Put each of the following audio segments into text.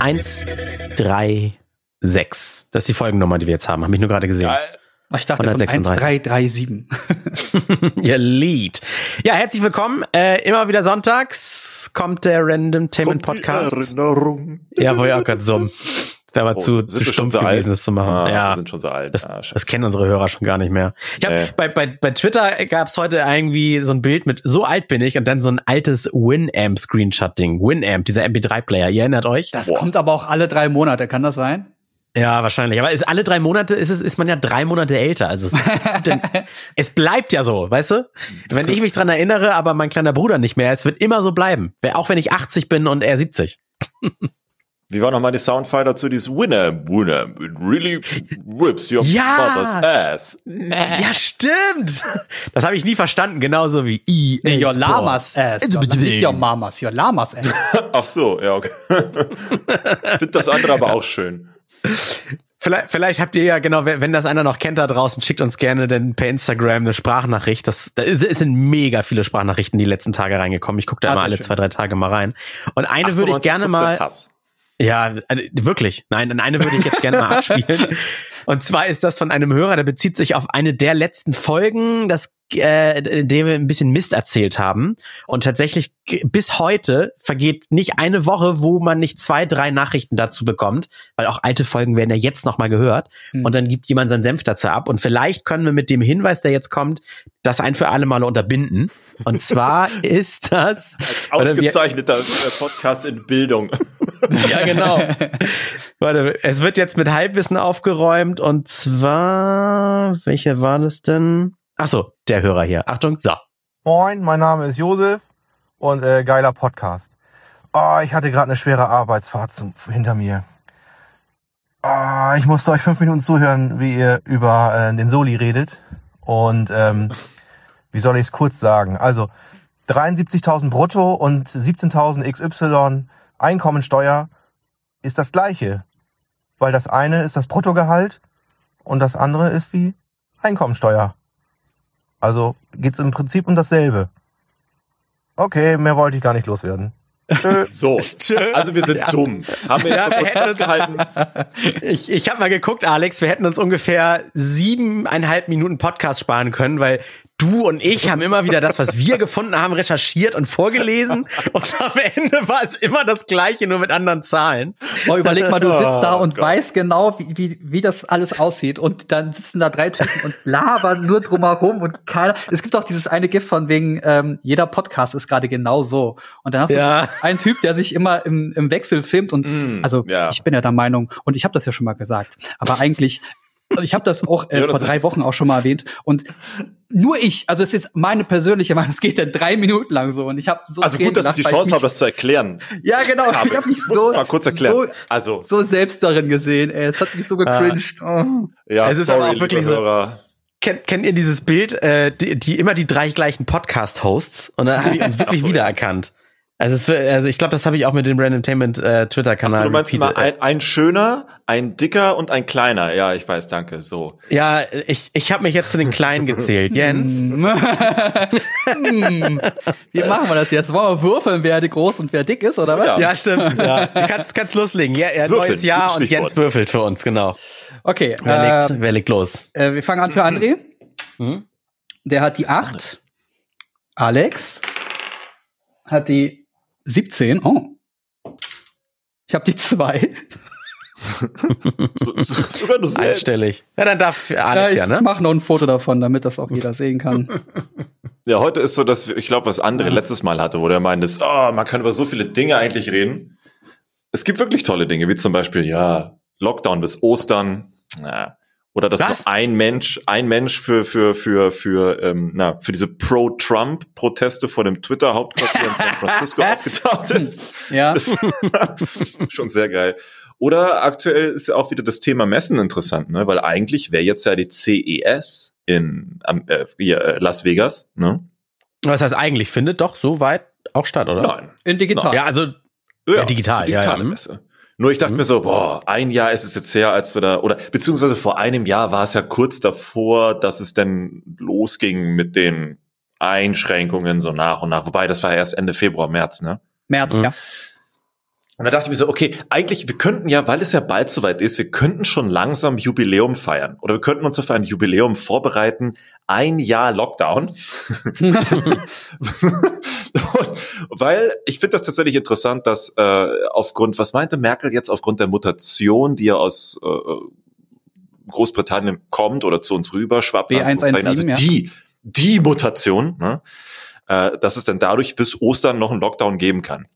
136. Das ist die Folgennummer, die wir jetzt haben. Habe ich nur gerade gesehen. Geil. Ich dachte von 1337. Ihr Lied. Ja, herzlich willkommen. Äh, immer wieder sonntags kommt der Random Tainment Podcast. Erinnerung. Ja, wollte ich auch gerade summen. Das wäre aber Oh, zu, sind zu stumpf so alt? gewesen, das zu machen. Ah, ja. Wir sind schon so alt. Das, ah, das kennen unsere Hörer schon gar nicht mehr. Ich hab, Nee. bei, bei, bei Twitter gab's heute irgendwie so ein Bild mit so alt bin ich und dann so ein altes Winamp-Screenshot-Ding. Winamp, dieser MP3-Player. Ihr erinnert euch? Das Boah. kommt aber auch alle drei Monate, kann das sein? Ja, wahrscheinlich. Aber ist alle drei Monate ist es, ist man ja drei Monate älter. Also es, es, denn, es bleibt ja so, weißt du? Wenn ich mich dran erinnere, aber mein kleiner Bruder nicht mehr, es wird immer so bleiben. Auch wenn ich 80 bin und er 70. Wie war nochmal die Soundfile dazu? Dieses Winner, Winner, it really whips your Ja. mother's ass. Ja, stimmt. Das habe ich nie verstanden, genauso wie EA Nee, your. Lamas ass. Nicht your Mamas, your Lamas ass. Ach so, ja, okay. Find das andere aber auch schön. Vielleicht, vielleicht habt ihr ja, genau, wenn wenn das einer noch kennt da draußen, schickt uns gerne dann per Instagram eine Sprachnachricht. Das, da ist, es sind mega viele Sprachnachrichten die letzten Tage reingekommen. Ich gucke da Ah, immer alle schön. zwei, drei Tage mal rein. Und eine würde ich gerne 98% mal. Hass. Ja, äh, wirklich. Nein, eine würde ich jetzt gerne mal abspielen. Und zwar ist das von einem Hörer, der bezieht sich auf eine der letzten Folgen, das, äh, in der wir ein bisschen Mist erzählt haben. Und tatsächlich bis heute vergeht nicht eine Woche, wo man nicht zwei, drei Nachrichten dazu bekommt, weil auch alte Folgen werden ja jetzt nochmal gehört. Hm. Und dann gibt jemand seinen Senf dazu ab. Und vielleicht können wir mit dem Hinweis, der jetzt kommt, das ein für alle Mal unterbinden. Und zwar ist das wir- Ausgezeichneter äh, Podcast in Bildung. Ja, genau. Warte, es wird jetzt mit Halbwissen aufgeräumt und zwar, welcher war das denn? Ach so, der Hörer hier. Achtung, so. Moin, mein Name ist Josef und äh, geiler Podcast. Oh, ich hatte gerade eine schwere Arbeitsfahrt zum, hinter mir. Oh, ich musste euch fünf Minuten zuhören, wie ihr über äh, den Soli redet. Und ähm, wie soll ich es kurz sagen? Also 73.000 brutto und 17.000 XY Einkommensteuer ist das gleiche. Weil das eine ist das Bruttogehalt und das andere ist die Einkommensteuer. Also geht's im Prinzip um dasselbe. Okay, mehr wollte ich gar nicht loswerden. Tschö. So. Also wir sind Ja. dumm. Haben wir Ja, wir kurz hätten uns- festgehalten. Ich, ich habe mal geguckt, Alex, wir hätten uns ungefähr siebeneinhalb Minuten Podcast sparen können, weil du und ich haben immer wieder das, was wir gefunden haben, recherchiert und vorgelesen. Und am Ende war es immer das Gleiche, nur mit anderen Zahlen. Oh, überleg mal, du sitzt da Oh und Gott. weißt genau, wie, wie, wie das alles aussieht. Und dann sitzen da drei Typen und labern nur drumherum und keiner. Es gibt auch dieses eine Gift von wegen, ähm, jeder Podcast ist gerade genau so. Und dann hast Ja. du einen Typ, der sich immer im, im Wechsel filmt und Mm, also ja. ich bin ja der Meinung, und ich habe das ja schon mal gesagt, aber eigentlich. Und Ich habe das auch äh, Ja, vor das- drei Wochen auch schon mal erwähnt. Und nur ich, also es ist jetzt meine persönliche Meinung, es geht dann drei Minuten lang so. Und ich habe so Also Tränen gut, dass ich die gelacht, Chance habe, das zu erklären. Ja, genau. Aber Ich habe mich so, mal kurz erklären. so Also, so selbst darin gesehen, ey. Es hat mich so gecringed. Oh. ja, Es ist sorry, aber auch wirklich so- Hörer. Kennt, kennt ihr dieses Bild, äh, die, die immer die drei gleichen Podcast-Hosts? Und dann habe ich uns wirklich so, ja. wiedererkannt. Also, es, wird- also ich glaube, das habe ich auch mit dem Randomtainment äh, Twitter-Kanal. Also du meinst immer ein, ein schöner, ein dicker und ein kleiner. Ja, ich weiß, danke. So. Ja, ich, ich habe mich jetzt zu den Kleinen gezählt. Jens. Hm. Wie machen wir das jetzt? Wollen wir würfeln, wer groß und wer dick ist, oder was? Ja. Ja, stimmt. Ja. Du kannst, kannst loslegen. Ja, ja, Würfeln, neues Jahr und. Jens würfelt für uns, genau. Okay, Wer, äh, legt, wer legt los? äh, wir fangen an für André. Mhm. Der hat die 8. Alex hat die 17. Oh. Ich habe die 2. so, so sogar du selbst. Einstellig. Ja, dann darf Ja, Alex ich ja, ne? mache noch ein Foto davon, damit das auch jeder sehen kann. Ja, heute ist so, dass wir, ich glaube, was André Ja. letztes Mal hatte, wo der meinte, oh, man kann über so viele Dinge eigentlich reden. Es gibt wirklich tolle Dinge, wie zum Beispiel, ja, Lockdown bis Ostern, na, oder dass Was? nur ein Mensch, ein Mensch für, für, für, für, ähm, na, für diese Pro-Trump-Proteste vor dem Twitter-Hauptquartier in San Francisco aufgetaucht ist. Ja. Das schon sehr geil. Oder aktuell ist ja auch wieder das Thema Messen interessant, ne? Weil eigentlich wäre jetzt ja die CES in äh, hier, äh, Las Vegas, ne? Was heißt eigentlich? Findet doch so weit auch statt, oder? Nein. In digital. Ja, also Ja, digital, ist eine ja, digitale ja. Mhm. Messe. Nur ich dachte mir so, boah, ein Jahr ist es jetzt her, als wir da, oder beziehungsweise vor einem Jahr war es ja kurz davor, dass es denn losging mit den Einschränkungen so nach und nach. Wobei, das war erst Ende Februar, März, ne? März, Mhm. ja. Und da dachte ich mir so, okay, eigentlich, wir könnten ja, weil es ja bald soweit ist, wir könnten schon langsam Jubiläum feiern. Oder wir könnten uns auf ein Jubiläum vorbereiten. Ein Jahr Lockdown. weil ich finde das tatsächlich interessant, dass äh, aufgrund, was meinte Merkel jetzt, aufgrund der Mutation, die ja aus äh, Großbritannien kommt oder zu uns rüber schwappt, B117, also ja. die, die Mutation, ne, äh, dass es dann dadurch bis Ostern noch einen Lockdown geben kann.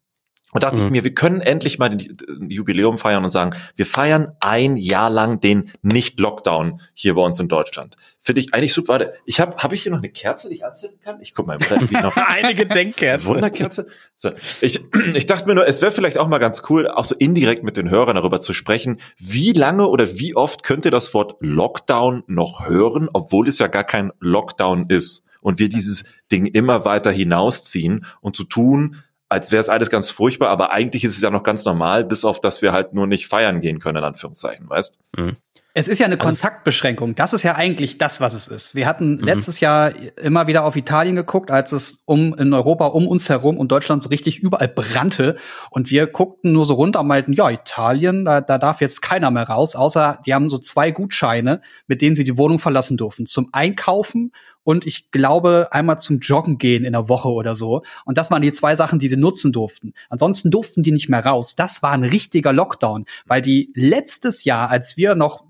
Und dachte Mhm. ich mir, wir können endlich mal den Jubiläum feiern und sagen, wir feiern ein Jahr lang den Nicht-Lockdown hier bei uns in Deutschland. Finde ich eigentlich super. Warte, ich habe hab ich hier noch eine Kerze, die ich anzünden kann? Ich guck mal, wie noch Eine Gedenkkerze. Wunderkerze. So, ich, ich dachte mir nur, es wäre vielleicht auch mal ganz cool, auch so indirekt mit den Hörern darüber zu sprechen, wie lange oder wie oft könnt ihr das Wort Lockdown noch hören, obwohl es ja gar kein Lockdown ist und wir dieses Ding immer weiter hinausziehen und zu tun, als wäre es alles ganz furchtbar, aber eigentlich ist es ja noch ganz normal, bis auf, dass wir halt nur nicht feiern gehen können, in Anführungszeichen, weißt? Es ist ja eine Also- Kontaktbeschränkung. Das ist ja eigentlich das, was es ist. Wir hatten letztes Jahr immer wieder auf Italien geguckt, als es um in Europa um uns herum und Deutschland so richtig überall brannte. Und wir guckten nur so runter und meinten, ja, Italien, da, da darf jetzt keiner mehr raus, außer die haben so zwei Gutscheine, mit denen sie die Wohnung verlassen durften. Zum Einkaufen und ich glaube einmal zum Joggen gehen in der Woche oder so. Und das waren die zwei Sachen, die sie nutzen durften. Ansonsten durften die nicht mehr raus. Das war ein richtiger Lockdown, weil die letztes Jahr, als wir noch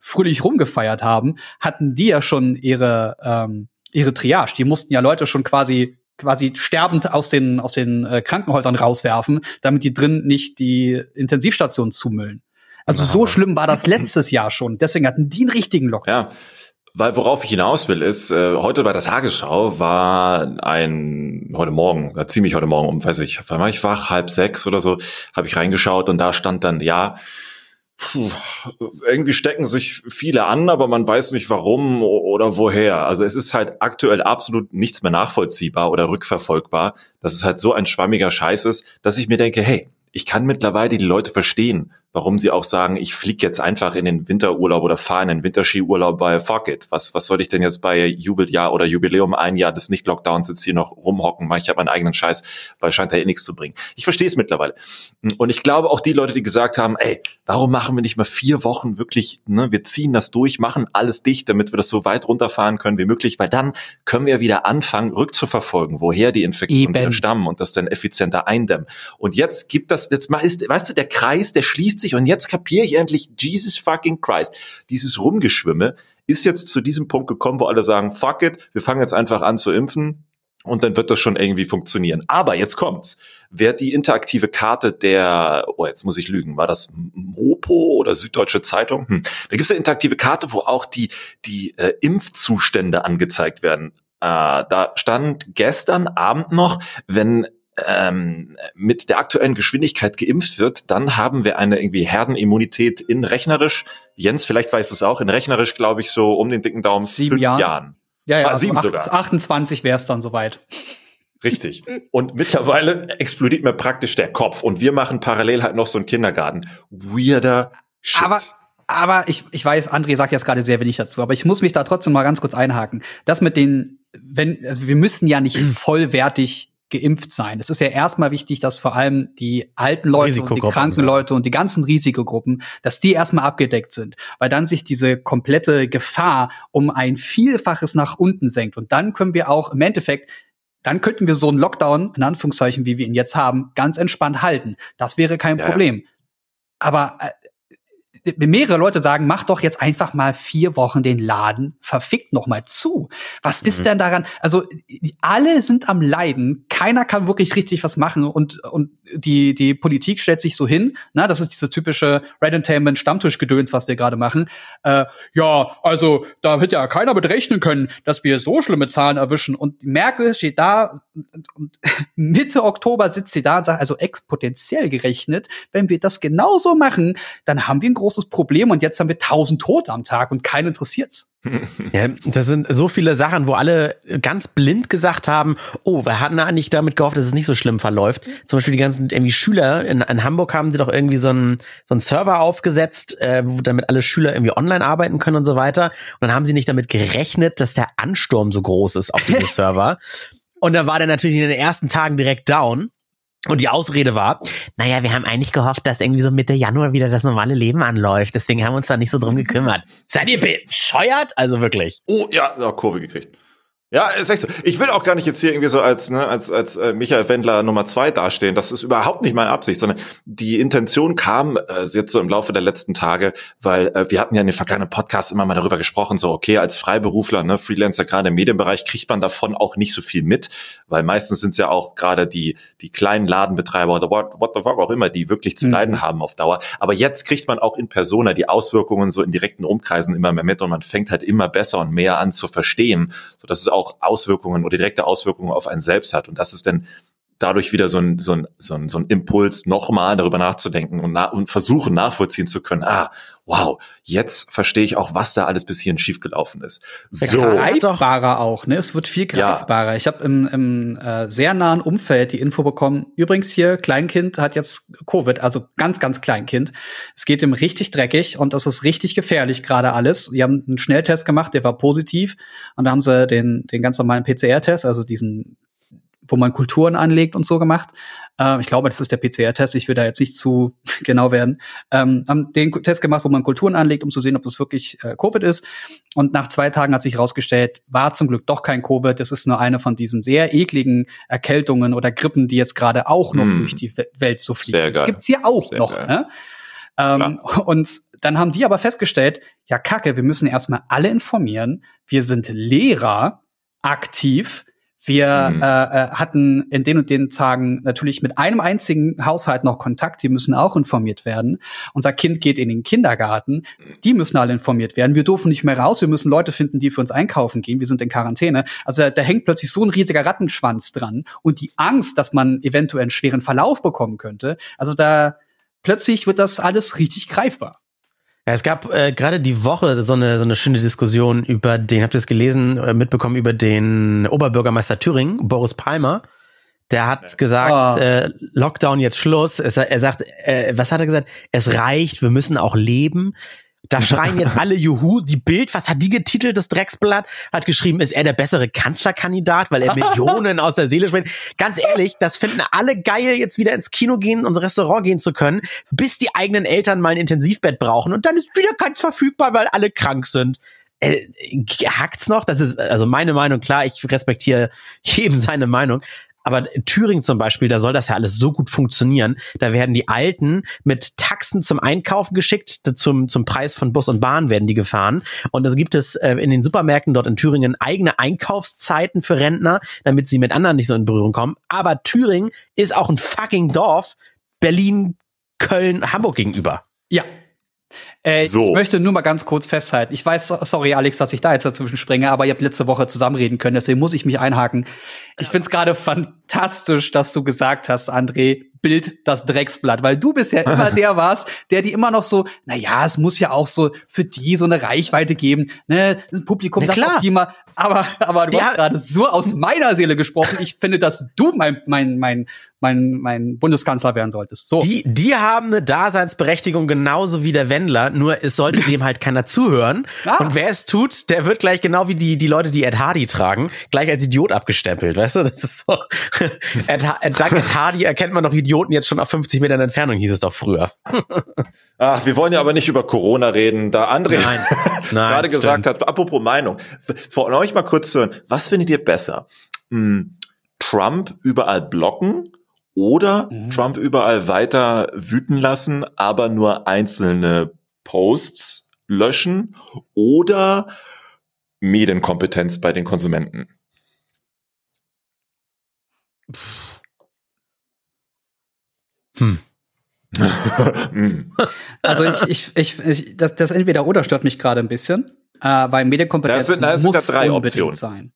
fröhlich rumgefeiert haben, hatten die ja schon ihre ähm, ihre Triage. Die mussten ja Leute schon quasi quasi sterbend aus den aus den äh, Krankenhäusern rauswerfen, damit die drin nicht die Intensivstation zumüllen. Also Na, so schlimm war das letztes Jahr schon. Deswegen hatten die einen richtigen Lockdown. Ja, weil worauf ich hinaus will, ist, äh, heute bei der Tagesschau war ein, heute Morgen, äh, ziemlich heute Morgen um, weiß ich, wann war ich wach, halb sechs oder so, habe ich reingeschaut und da stand dann, ja, puh, irgendwie stecken sich viele an, aber man weiß nicht warum oder woher. Also es ist halt aktuell absolut nichts mehr nachvollziehbar oder rückverfolgbar, dass es halt so ein schwammiger Scheiß ist, dass ich mir denke, hey, ich kann mittlerweile die Leute verstehen, warum sie auch sagen, ich fliege jetzt einfach in den Winterurlaub oder fahre in den Winterskiurlaub bei Fuck it. Was, was soll ich denn jetzt bei Jubeljahr oder Jubiläum ein Jahr des Nicht-Lockdowns jetzt hier noch rumhocken, weil ich habe meinen eigenen Scheiß, weil scheint ja eh nichts zu bringen. Ich verstehe es mittlerweile. Und ich glaube auch die Leute, die gesagt haben, ey, warum machen wir nicht mal vier Wochen wirklich, ne, wir ziehen das durch, machen alles dicht, damit wir das so weit runterfahren können wie möglich, weil dann können wir wieder anfangen, rückzuverfolgen, woher die Infektionen Eben. wieder stammen und das dann effizienter eindämmen. Und jetzt gibt das, jetzt mal ist, weißt du, der Kreis, der schließt sich und jetzt kapiere ich endlich, Jesus fucking Christ, dieses Rumgeschwimme ist jetzt zu diesem Punkt gekommen, wo alle sagen, fuck it, wir fangen jetzt einfach an zu impfen, und dann wird das schon irgendwie funktionieren. Aber jetzt kommt's. Wer die interaktive Karte der, oh, jetzt muss ich lügen, war das Mopo oder Süddeutsche Zeitung? Hm. Da gibt's eine interaktive Karte, wo auch die, die äh, Impfzustände angezeigt werden. Äh, da stand gestern Abend noch, wenn ähm, mit der aktuellen Geschwindigkeit geimpft wird, dann haben wir eine irgendwie Herdenimmunität in rechnerisch. Jens, vielleicht weißt du es auch, in rechnerisch glaube ich so um den dicken Daumen Sieben Jahren. Jahren. Ja, ja, Ah, also sieben acht- sogar. 28 wäre es dann soweit. Richtig. Und mittlerweile explodiert mir praktisch der Kopf. Und wir machen parallel halt noch so einen Kindergarten. Weirder Shit. Aber aber ich, ich weiß, André sagt jetzt gerade sehr wenig dazu, aber ich muss mich da trotzdem mal ganz kurz einhaken. Das mit den, wenn, also wir müssen ja nicht vollwertig geimpft sein. Es ist ja erstmal wichtig, dass vor allem die alten Leute und die kranken. Leute und die ganzen Risikogruppen, dass die erstmal abgedeckt sind, weil dann sich diese komplette Gefahr um ein Vielfaches nach unten senkt. Und dann können wir auch im Endeffekt dann könnten wir so einen Lockdown, in Anführungszeichen, wie wir ihn jetzt haben, ganz entspannt halten. Das wäre kein Ja, ja. Problem. Aber äh, mehrere Leute sagen, mach doch jetzt einfach mal vier Wochen den Laden verfickt noch mal zu. Was Mhm. ist denn daran? Also alle sind am Leiden, keiner kann wirklich richtig was machen und und die die Politik stellt sich so hin, na, das ist diese typische Red Entertainment Stammtischgedöns, was wir gerade machen. Äh, ja, also da hätte ja keiner mit rechnen können, dass wir so schlimme Zahlen erwischen und Merkel steht da und, und Mitte Oktober sitzt sie da und sagt, also exponentiell gerechnet, wenn wir das genauso machen, dann haben wir ein großes Problem und jetzt haben wir tausend Tote am Tag und keinen interessiert's. Ja, das sind so viele Sachen, wo alle ganz blind gesagt haben, oh, wir hatten eigentlich damit gehofft, dass es nicht so schlimm verläuft. Zum Beispiel die ganzen irgendwie Schüler, in, in Hamburg haben sie doch irgendwie so einen, so einen Server aufgesetzt, äh, wo damit alle Schüler irgendwie online arbeiten können und so weiter. Und dann haben sie nicht damit gerechnet, dass der Ansturm so groß ist auf diese Server. Und dann war der natürlich in den ersten Tagen direkt down. Und die Ausrede war, naja, wir haben eigentlich gehofft, dass irgendwie so Mitte Januar wieder das normale Leben anläuft. Deswegen haben wir uns da nicht so drum gekümmert. Seid ihr bescheuert? Also wirklich. Oh, ja, ja Kurve gekriegt. Ja, ist echt so. Ich will auch gar nicht jetzt hier irgendwie so als ne, als als äh, Michael Wendler Nummer zwei dastehen. Das ist überhaupt nicht meine Absicht, sondern die Intention kam äh, jetzt so im Laufe der letzten Tage, weil äh, wir hatten ja in den vergangenen Podcasts immer mal darüber gesprochen, so okay, als Freiberufler, ne, Freelancer gerade im Medienbereich kriegt man davon auch nicht so viel mit, weil meistens sind es ja auch gerade die die kleinen Ladenbetreiber oder what, what the fuck auch immer, die wirklich zu mhm. leiden haben auf Dauer. Aber jetzt kriegt man auch in Persona die Auswirkungen so in direkten Umkreisen immer mehr mit und man fängt halt immer besser und mehr an zu verstehen, so dass es auch Auswirkungen oder direkte Auswirkungen auf einen selbst hat. Und das ist dann dadurch wieder so ein, so ein, so ein, so ein Impuls, nochmal darüber nachzudenken und, na, und versuchen nachvollziehen zu können, ah, wow, jetzt verstehe ich auch, was da alles bis hierhin schiefgelaufen ist. So. Greifbarer auch, ne? Es wird viel greifbarer. Ja. Ich habe im, im äh, sehr nahen Umfeld die Info bekommen, übrigens hier, Kleinkind hat jetzt Covid, also ganz, ganz Kleinkind. Es geht ihm richtig dreckig und das ist richtig gefährlich gerade alles. Sie haben einen Schnelltest gemacht, der war positiv und da haben sie den, den ganz normalen PCR-Test, also diesen wo man Kulturen anlegt und so gemacht. Ähm, ich glaube, das ist der PCR-Test. Ich will da jetzt nicht zu genau werden. Ähm, haben den Test gemacht, wo man Kulturen anlegt, um zu sehen, ob das wirklich äh, Covid ist. Und nach zwei Tagen hat sich herausgestellt, war zum Glück doch kein Covid. Das ist nur eine von diesen sehr ekligen Erkältungen oder Grippen, die jetzt gerade auch noch mm. durch die Welt so fliegen. Das gibt's hier auch sehr noch. Ne? Ähm, und dann haben die aber festgestellt, ja, Kacke, wir müssen erstmal alle informieren. Wir sind Lehrer aktiv wir mhm. äh, äh, hatten in den und den Tagen natürlich mit einem einzigen Haushalt noch Kontakt, die müssen auch informiert werden. Unser Kind geht in den Kindergarten, die müssen alle informiert werden. Wir dürfen nicht mehr raus, wir müssen Leute finden, die für uns einkaufen gehen, wir sind in Quarantäne. Also da, da hängt plötzlich so ein riesiger Rattenschwanz dran und die Angst, dass man eventuell einen schweren Verlauf bekommen könnte, also da plötzlich wird das alles richtig greifbar. Ja, es gab äh, gerade die Woche so eine, so eine schöne Diskussion über den, habt ihr es gelesen, äh, mitbekommen, über den Oberbürgermeister Thüringen, Boris Palmer. Der hat gesagt, oh. äh, Lockdown jetzt Schluss. Es, er sagt, äh, was hat er gesagt? Es reicht, wir müssen auch leben. Da schreien jetzt alle Juhu. Die Bild, was hat die getitelt? Das Drecksblatt hat geschrieben, ist er der bessere Kanzlerkandidat, weil er Millionen aus der Seele spricht. Ganz ehrlich, das finden alle geil, jetzt wieder ins Kino gehen und Restaurant gehen zu können, bis die eigenen Eltern mal ein Intensivbett brauchen und dann ist wieder keins verfügbar, weil alle krank sind. Äh, hackt's noch? Das ist also meine Meinung. Klar, ich respektiere jedem seine Meinung. Aber Thüringen zum Beispiel, da soll das ja alles so gut funktionieren. Da werden die Alten mit Taxen zum Einkaufen geschickt, zum, zum Preis von Bus und Bahn werden die gefahren. Und da gibt es äh, in den Supermärkten dort in Thüringen eigene Einkaufszeiten für Rentner, damit sie mit anderen nicht so in Berührung kommen. Aber Thüringen ist auch ein fucking Dorf Berlin, Köln, Hamburg gegenüber. Ja, äh, so. Ich möchte nur mal ganz kurz festhalten. Ich weiß, sorry Alex, dass ich da jetzt dazwischen springe, aber ihr habt letzte Woche zusammenreden können, deswegen muss ich mich einhaken. Ich find's gerade fantastisch, dass du gesagt hast, André, Bild das Drecksblatt, weil du bisher immer der warst, der die immer noch so, na ja, es muss ja auch so für die so eine Reichweite geben, ne, das Publikum, na, das die mal, aber, aber du ja. hast gerade so aus meiner Seele gesprochen. Ich finde, dass du mein, mein, mein, mein, mein Bundeskanzler werden solltest. So. Die, die haben eine Daseinsberechtigung genauso wie der Wendler, nur es sollte dem halt keiner zuhören. Ah. Und wer es tut, der wird gleich genau wie die, die Leute, die Ed Hardy tragen, gleich als Idiot abgestempelt. Weißt du, das ist so. Dank Ed Hardy erkennt man noch Idioten jetzt schon auf 50 Metern Entfernung, hieß es doch früher. Ach, wir wollen ja aber nicht über Corona reden, da André nein, nein, gerade gesagt hat, apropos Meinung, von euch mal kurz zu hören, was findet ihr besser? Hm, Trump überall blocken oder mhm. Trump überall weiter wüten lassen, aber nur einzelne Posts löschen oder Medienkompetenz bei den Konsumenten? Hm. also ich, ich, ich, ich, das, das entweder oder stört mich gerade ein bisschen, äh, weil Medienkompetenz das sind, das muss sind drei Optionen. sein.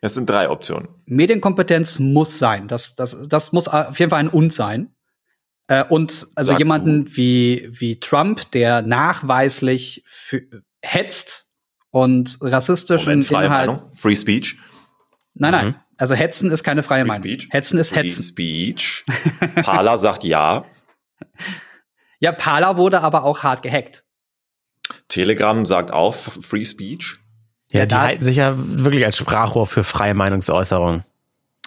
Es sind drei Optionen. Medienkompetenz muss sein. Das, das, das muss auf jeden Fall ein Und sein. Äh, und also Sagst jemanden du? wie, wie Trump, der nachweislich für, hetzt und rassistischen Moment, Inhalt. Meinung? Free Speech? Nein, nein. Mhm. Also Hetzen ist keine freie Free Meinung. Speech? Hetzen ist Free Hetzen. Speech. Pala sagt ja. Ja, Pala wurde aber auch hart gehackt. Telegram sagt auch Free Speech. Ja, die halten sich ja wirklich als Sprachrohr für freie Meinungsäußerung.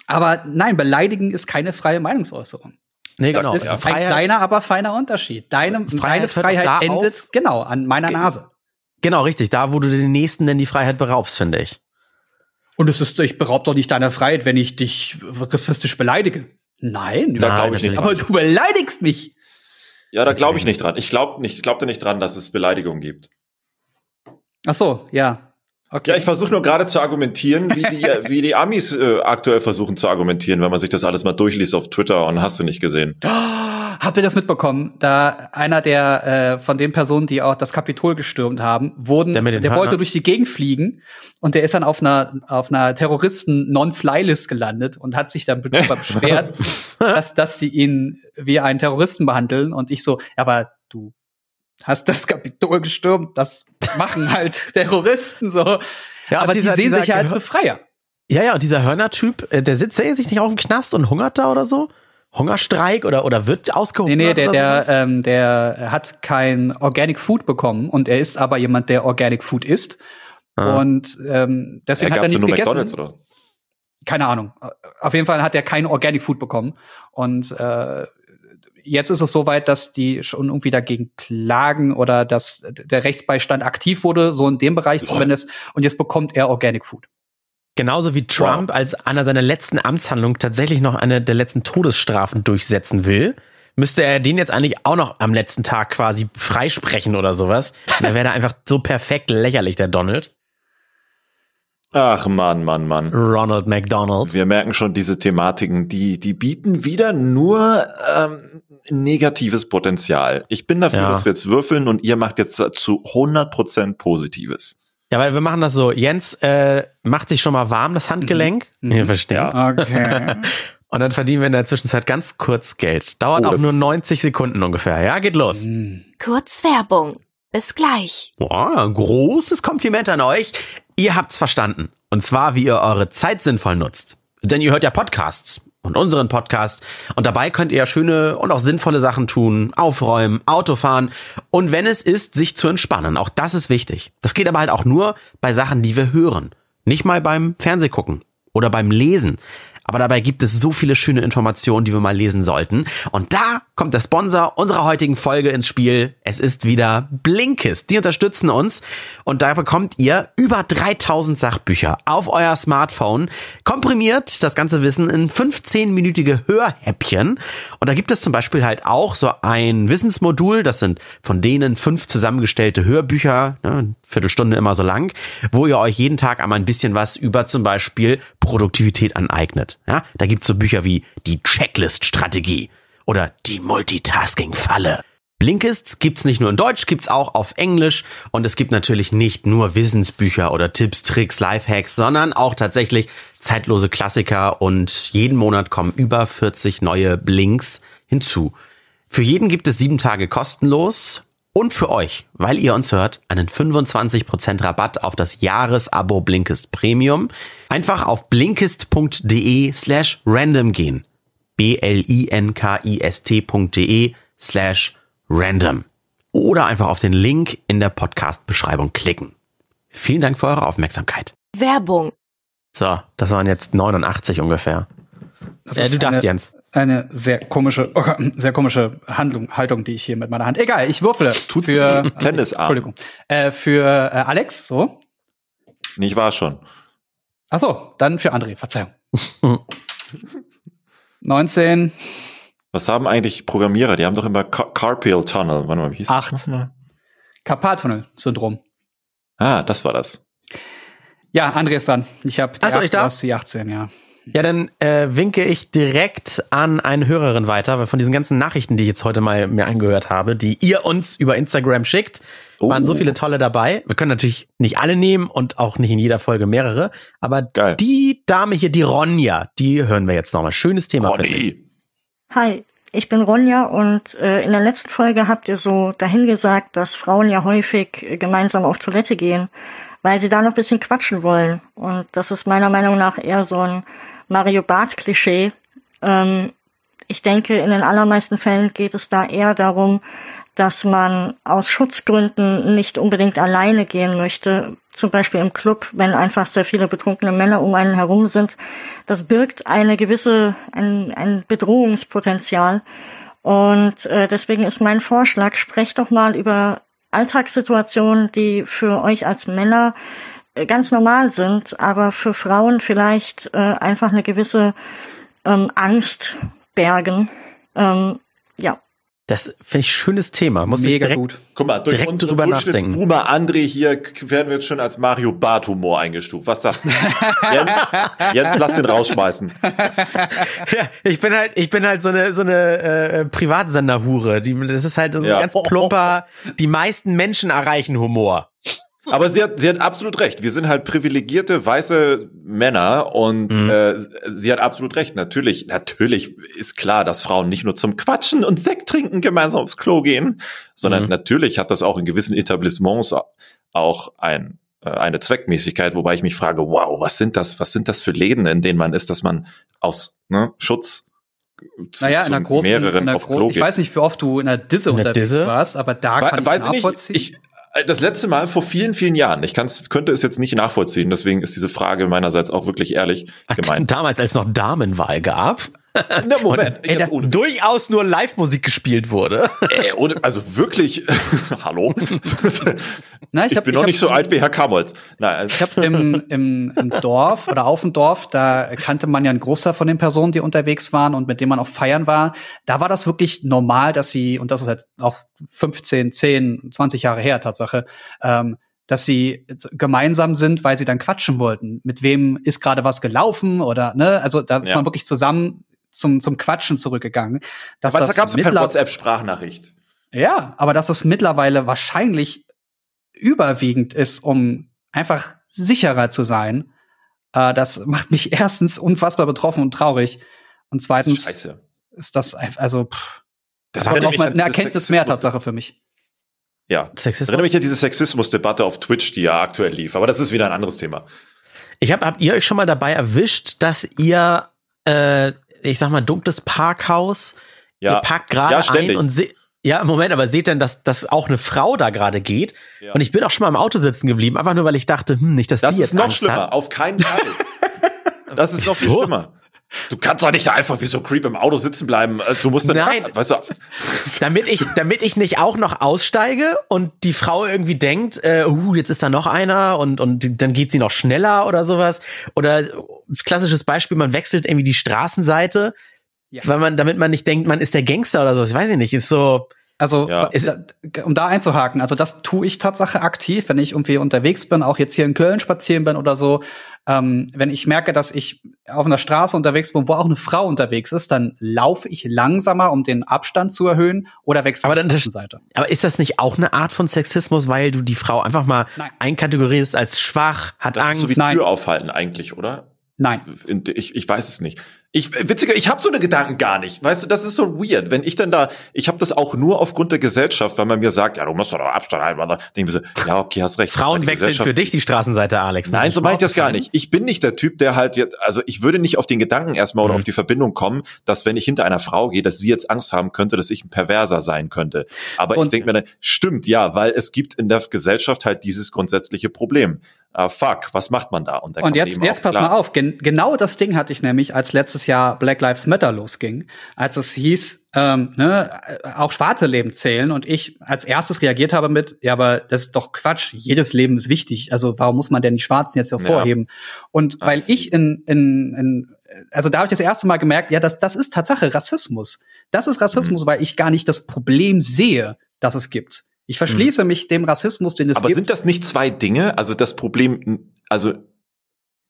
Aber nein, beleidigen ist keine freie Meinungsäußerung. Nee, Das genau. ist Die ein Freiheit- kleiner, aber feiner Unterschied. Deine Freiheit Freiheit endet auf. genau an meiner Nase. Genau, richtig. Da, wo du den Nächsten denn die Freiheit beraubst, finde ich. Und es ist, ich beraub doch nicht deiner Freiheit, wenn ich dich rassistisch beleidige. Nein, Da Nein, glaube ich nicht aber du beleidigst mich. Ja, da glaube ich nicht dran. Ich glaube nicht, ich glaubte nicht dran, dass es Beleidigungen gibt. Ach so, ja. Okay. Ja, ich versuche nur gerade zu argumentieren, wie die, wie die Amis äh, aktuell versuchen zu argumentieren, wenn man sich das alles mal durchliest auf Twitter und hast du nicht gesehen. Habt ihr das mitbekommen? Da einer der äh, von den Personen, die auch das Kapitol gestürmt haben, wurden, Der der, wollte Hörnern? durch die Gegend fliegen und der ist dann auf einer auf einer Terroristen Non-Fly-List gelandet und hat sich dann darüber beschwert, dass dass sie ihn wie einen Terroristen behandeln und ich so, ja, aber du hast das Kapitol gestürmt, das machen halt Terroristen so. Ja, aber dieser- die sehen sich ja als Befreier. Ja, ja, und dieser Hörner-Typ, äh, der sitzt der sich nicht auch im Knast und hungert da oder so? Hungerstreik oder, oder wird ausgehungert? Nee, nee, der, der, ähm, der hat kein Organic Food bekommen und er ist aber jemand, der Organic Food isst. Ah. Und ähm, deswegen hat er gab's ja nichts nur gegessen. McDonald's, oder? Keine Ahnung. Auf jeden Fall hat er kein Organic Food bekommen. Und äh, jetzt ist es soweit, dass die schon irgendwie dagegen klagen oder dass der Rechtsbeistand aktiv wurde, so in dem Bereich Lol. zumindest. Und jetzt bekommt er Organic Food. Genauso wie Trump als einer seiner letzten Amtshandlungen tatsächlich noch eine der letzten Todesstrafen durchsetzen will, müsste er den jetzt eigentlich auch noch am letzten Tag quasi freisprechen oder sowas. Da wäre er einfach so perfekt lächerlich, der Donald. Ach Mann, Mann, Mann. Ronald McDonald. Wir merken schon, diese Thematiken, die, die bieten wieder nur ähm, negatives Potenzial. Ich bin dafür, Ja. dass wir jetzt würfeln und ihr macht jetzt zu 100% Positives. Ja, weil wir machen das so. Jens äh, macht sich schon mal warm, das Handgelenk. Mhm. Ihr versteht. Ja. Okay. Und dann verdienen wir in der Zwischenzeit ganz kurz Geld. Dauert Oh, auch nur ist- 90 Sekunden ungefähr. Ja, geht los. Hm. Kurz Werbung. Bis gleich. Boah, ein großes Kompliment an euch. Ihr habt's verstanden. Und zwar, wie ihr eure Zeit sinnvoll nutzt. Denn ihr hört ja Podcasts und unseren Podcast. Und dabei könnt ihr ja schöne und auch sinnvolle Sachen tun. Aufräumen, Autofahren. Und wenn es ist, sich zu entspannen. Auch das ist wichtig. Das geht aber halt auch nur bei Sachen, die wir hören. Nicht mal beim Fernsehgucken oder beim Lesen. Aber dabei gibt es so viele schöne Informationen, die wir mal lesen sollten. Und da kommt der Sponsor unserer heutigen Folge ins Spiel. Es ist wieder Blinkist. Die unterstützen uns. Und da bekommt ihr über 3000 Sachbücher auf euer Smartphone. Komprimiert das ganze Wissen in 15-minütige Hörhäppchen. Und da gibt es zum Beispiel halt auch so ein Wissensmodul. Das sind von denen fünf zusammengestellte Hörbücher, ne, Viertelstunde immer so lang, wo ihr euch jeden Tag einmal ein bisschen was über zum Beispiel Produktivität aneignet. Ja, da gibt's so Bücher wie die Checklist-Strategie oder die Multitasking-Falle. Blinkist gibt's nicht nur in Deutsch, gibt's auch auf Englisch und es gibt natürlich nicht nur Wissensbücher oder Tipps, Tricks, Lifehacks, sondern auch tatsächlich zeitlose Klassiker und jeden Monat kommen über 40 neue Blinks hinzu. Für jeden gibt es sieben Tage kostenlos und für euch, weil ihr uns hört, einen 25% Rabatt auf das Jahresabo Blinkist Premium. Einfach auf blinkist.de slash random gehen. B-L-I-N-K-I-S-T.de slash random. Oder einfach auf den Link in der Podcast-Beschreibung klicken. Vielen Dank für eure Aufmerksamkeit. Werbung. So, das waren jetzt 89 ungefähr. Äh, du darfst, Jens. Eine sehr komische, oh sehr komische Handlung, Haltung, die ich hier mit meiner Hand. Egal, ich würfele. Tut's für Tennisarm. Entschuldigung. Äh, für äh, Alex, so. Nicht wahr schon. Ach so, dann für André, Verzeihung. 19, Was haben eigentlich Programmierer? Die haben doch immer Car Carpal Tunnel. Warte mal, wie hieß Acht. das nochmal? Karpaltunnel-Syndrom. Ah, das war das. Ja, André ist dran. Ich habe Ach so, ich darf? die 18, ja. Ja, dann äh, winke ich direkt an eine Hörerin weiter, weil von diesen ganzen Nachrichten, die ich jetzt heute mal mir angehört habe, die ihr uns über Instagram schickt, waren Oh. so viele tolle dabei. Wir können natürlich nicht alle nehmen und auch nicht in jeder Folge mehrere, aber Geil. die Dame hier, die Ronja, die hören wir jetzt nochmal. Schönes Thema. Ronny. Hi, ich bin Ronja und äh, in der letzten Folge habt ihr so dahin gesagt, dass Frauen ja häufig äh, gemeinsam auf Toilette gehen, weil sie da noch ein bisschen quatschen wollen. Und das ist meiner Meinung nach eher so ein Mario Barth-Klischee. Ähm, ich denke, in den allermeisten Fällen geht es da eher darum, dass man aus Schutzgründen nicht unbedingt alleine gehen möchte, zum Beispiel im Club, wenn einfach sehr viele betrunkene Männer um einen herum sind. Das birgt eine gewisse, ein, ein Bedrohungspotenzial. Und äh, deswegen ist mein Vorschlag, sprecht doch mal über Alltagssituationen, die für euch als Männer ganz normal sind, aber für Frauen vielleicht äh, einfach eine gewisse ähm, Angst bergen. Ähm, ja, Das finde ich schönes Thema. Muss ich Mega direkt, gut. Guck mal, durch Direkt unsere drüber nachdenken. Boomer André hier werden wir jetzt schon als Mario Barth Humor eingestuft. Was sagst du? Jens, Jens, lass den rausschmeißen. Ja, ich bin halt, ich bin halt so eine so eine äh, Privatsenderhure. Die, das ist halt so ein Ja. ganz plumper, die meisten Menschen erreichen Humor. Aber sie hat, sie hat absolut recht. Wir sind halt privilegierte weiße Männer und Mhm. äh, sie hat absolut recht. Natürlich, natürlich ist klar, dass Frauen nicht nur zum Quatschen und Sekt trinken gemeinsam aufs Klo gehen, sondern Mhm. natürlich hat das auch in gewissen Etablissements auch ein, äh, eine Zweckmäßigkeit, wobei ich mich frage, wow, was sind das, was sind das für Läden, in denen man ist, dass man aus ne, Schutz zu, Naja, in zu einer großen, mehreren in einer auf Klo ich geht. weiß nicht, wie oft du in der Disse In unterwegs Disse? warst, aber da We- kann ich weiß ich nicht. Ich, das letzte Mal vor vielen, vielen Jahren. Ich kann's, könnte es jetzt nicht nachvollziehen. Deswegen ist diese Frage meinerseits auch wirklich ehrlich gemeint. Damals, als es noch Damenwahl gab, Na, Moment, ey, jetzt da- ohne, durchaus nur Live-Musik gespielt wurde. äh, ohne, also wirklich, hallo? Na, ich, hab- bin noch hab- nicht so alt wie Herr Kamold. Nein, Ich habe im, im, im Dorf oder auf dem Dorf, da kannte man ja einen Großteil von den Personen, die unterwegs waren und mit denen man auch feiern war. Da war das wirklich normal, dass sie, und das ist halt auch 15, 10, 20 Jahre her, Tatsache, ähm, dass sie gemeinsam sind, weil sie dann quatschen wollten. Mit wem ist gerade was gelaufen oder, ne? Also da ist Ja. man wirklich zusammen zum, zum Quatschen zurückgegangen. Dass aber da das gab's ja keine mittler- WhatsApp-Sprachnachricht. ja, aber dass es mittlerweile wahrscheinlich überwiegend ist, um einfach sicherer zu sein, äh, das macht mich erstens unfassbar betroffen und traurig. Und Das ist zweitens scheiße. ist das einfach, also pff, Das noch mich mal eine Erkenntnis mehr Tatsache für mich. Ja. Sexismus? Erinnere mich an diese Sexismus-Debatte auf Twitch, die ja aktuell lief. Aber das ist wieder ein anderes Thema. Ich hab, habt ihr euch schon mal dabei erwischt, dass ihr, äh, ich sag mal, dunkles Parkhaus, Ja, ihr parkt gerade ja, ein und seht, ja, im Moment, aber seht dann, dass, dass auch eine Frau da gerade geht. Ja. Und ich bin auch schon mal im Auto sitzen geblieben, einfach nur, weil ich dachte, hm, nicht, dass Das die ist jetzt noch Angst schlimmer. hat. Auf keinen Fall. Das ist noch viel schlimmer. Du kannst doch nicht da einfach wie so Creep im Auto sitzen bleiben. Äh, Du musst dann, Nein. weißt du, Damit ich, damit ich nicht auch noch aussteige und die Frau irgendwie denkt, äh, uh, jetzt ist da noch einer und, und dann geht sie noch schneller oder sowas. Oder äh, klassisches Beispiel, man wechselt irgendwie die Straßenseite, Ja. weil man, damit man nicht denkt, man ist der Gangster oder so. Ich weiß ich nicht, ist so. Also, Ja. ist, um da einzuhaken, also das tue ich Tatsache aktiv, wenn ich irgendwie unterwegs bin, auch jetzt hier in Köln spazieren bin oder so. Ähm, wenn ich merke, dass ich auf einer Straße unterwegs bin, wo auch eine Frau unterwegs ist, dann laufe ich langsamer, um den Abstand zu erhöhen oder wechsle Aber auf dann- die Seite. Aber ist das nicht auch eine Art von Sexismus, weil du die Frau einfach mal Nein. einkategorisierst als schwach, hat das ist Angst? so wie Nein. Tür aufhalten eigentlich, oder? Nein. In- Ich, ich weiß es nicht. Ich, witziger, ich habe so eine Gedanken gar nicht. Weißt du, das ist so weird. Wenn ich dann da, ich habe das auch nur aufgrund der Gesellschaft, weil man mir sagt, ja, du musst doch Abstand halten. Dann denke ich mir so, ja, okay, hast recht. Frauen wechseln für dich die Straßenseite, Alex. Nein, so meine ich das gar nicht. Ich bin nicht der Typ, der halt jetzt, also ich würde nicht auf den Gedanken erstmal oder Mhm. auf die Verbindung kommen, dass wenn ich hinter einer Frau gehe, dass sie jetzt Angst haben könnte, dass ich ein Perverser sein könnte. Aber ich Und- denke mir dann, stimmt, ja, weil es gibt in der Gesellschaft halt dieses grundsätzliche Problem. Ah, fuck, was macht man da? Und man jetzt, jetzt pass klar- mal auf. Gen genau das Ding hatte ich nämlich, als letztes Jahr Black Lives Matter losging, als es hieß, ähm, ne, auch schwarze Leben zählen und ich als erstes reagiert habe mit, ja, aber das ist doch Quatsch. Jedes Leben ist wichtig. Also warum muss man denn die Schwarzen jetzt hervorheben? Und weil Absolut. ich in, in, in, also da habe ich das erste Mal gemerkt, ja, das, das ist Tatsache Rassismus. Das ist Rassismus, Mhm. weil ich gar nicht das Problem sehe, das es gibt. Ich verschließe mich dem Rassismus, den es Aber gibt. sind das nicht zwei Dinge? Also das Problem, also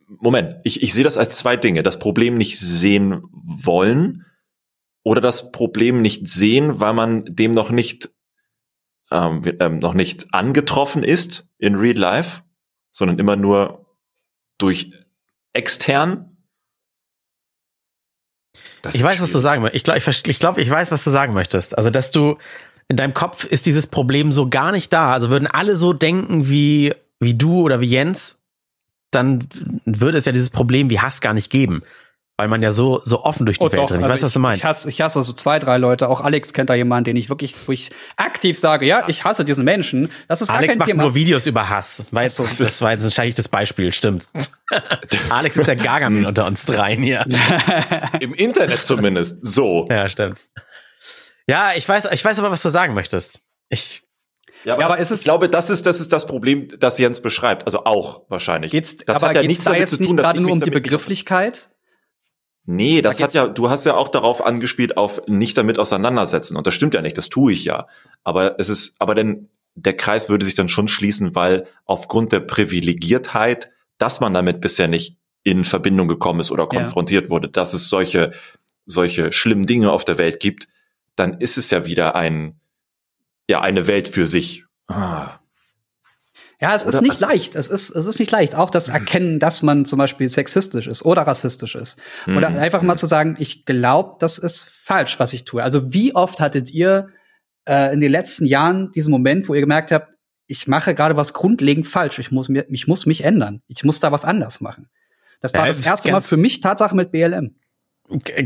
Moment, ich, ich sehe das als zwei Dinge. Das Problem nicht sehen wollen oder das Problem nicht sehen, weil man dem noch nicht ähm, ähm, noch nicht angetroffen ist in Real Life, sondern immer nur durch extern. Das Ich weiß, was du schwierig. sagen möchtest. Ich glaube, ich, ich, glaub, ich weiß, was du sagen möchtest. Also, dass du in deinem Kopf ist dieses Problem so gar nicht da. Also würden alle so denken wie, wie du oder wie Jens, dann würde es ja dieses Problem wie Hass gar nicht geben. weil man ja so so offen durch die Oh, Welt doch, rennt. Ich also weiß, was du meinst. Ich hasse, ich hasse so zwei, drei Leute. Auch Alex kennt da jemanden, den ich wirklich, wo ich aktiv sage, ja, ich hasse diesen Menschen. Das ist gar Alex kein macht Thema. nur Videos über Hass. Weißt du, das war jetzt ein schlechtes Beispiel, stimmt. Alex ist der Gargamel unter uns dreien hier. Im Internet zumindest. So. Ja, stimmt. Ja, ich weiß, ich weiß aber, was du sagen möchtest. Ich, Ja, aber, Ja, aber ist es- ich glaube, das ist, das ist das Problem, das Jens beschreibt. Also auch wahrscheinlich. Geht's, das aber hat ja geht's nichts da damit jetzt zu nicht tun, dass gerade nur um die Begrifflichkeit? Nee, das Da hat ja, du hast ja auch darauf angespielt, auf nicht damit auseinandersetzen. Und das stimmt ja nicht, das tue ich ja. Aber es ist, aber denn der Kreis würde sich dann schon schließen, weil aufgrund der Privilegiertheit, dass man damit bisher nicht in Verbindung gekommen ist oder Ja. konfrontiert wurde, dass es solche, solche schlimmen Dinge auf der Welt gibt, dann ist es ja wieder ein, ja, eine Welt für sich. Ah. Ja, es Oder ist nicht was ist- leicht. Es ist, es ist nicht leicht. Auch das Erkennen, dass man zum Beispiel sexistisch ist oder rassistisch ist. Oder Mhm. einfach mal zu sagen, ich glaube, das ist falsch, was ich tue. Also wie oft hattet ihr äh, in den letzten Jahren diesen Moment, wo ihr gemerkt habt, ich mache gerade was grundlegend falsch. Ich muss mir, ich muss mich ändern. Ich muss da was anders machen. Das war Ja, das erste Mal für mich Tatsache mit BLM.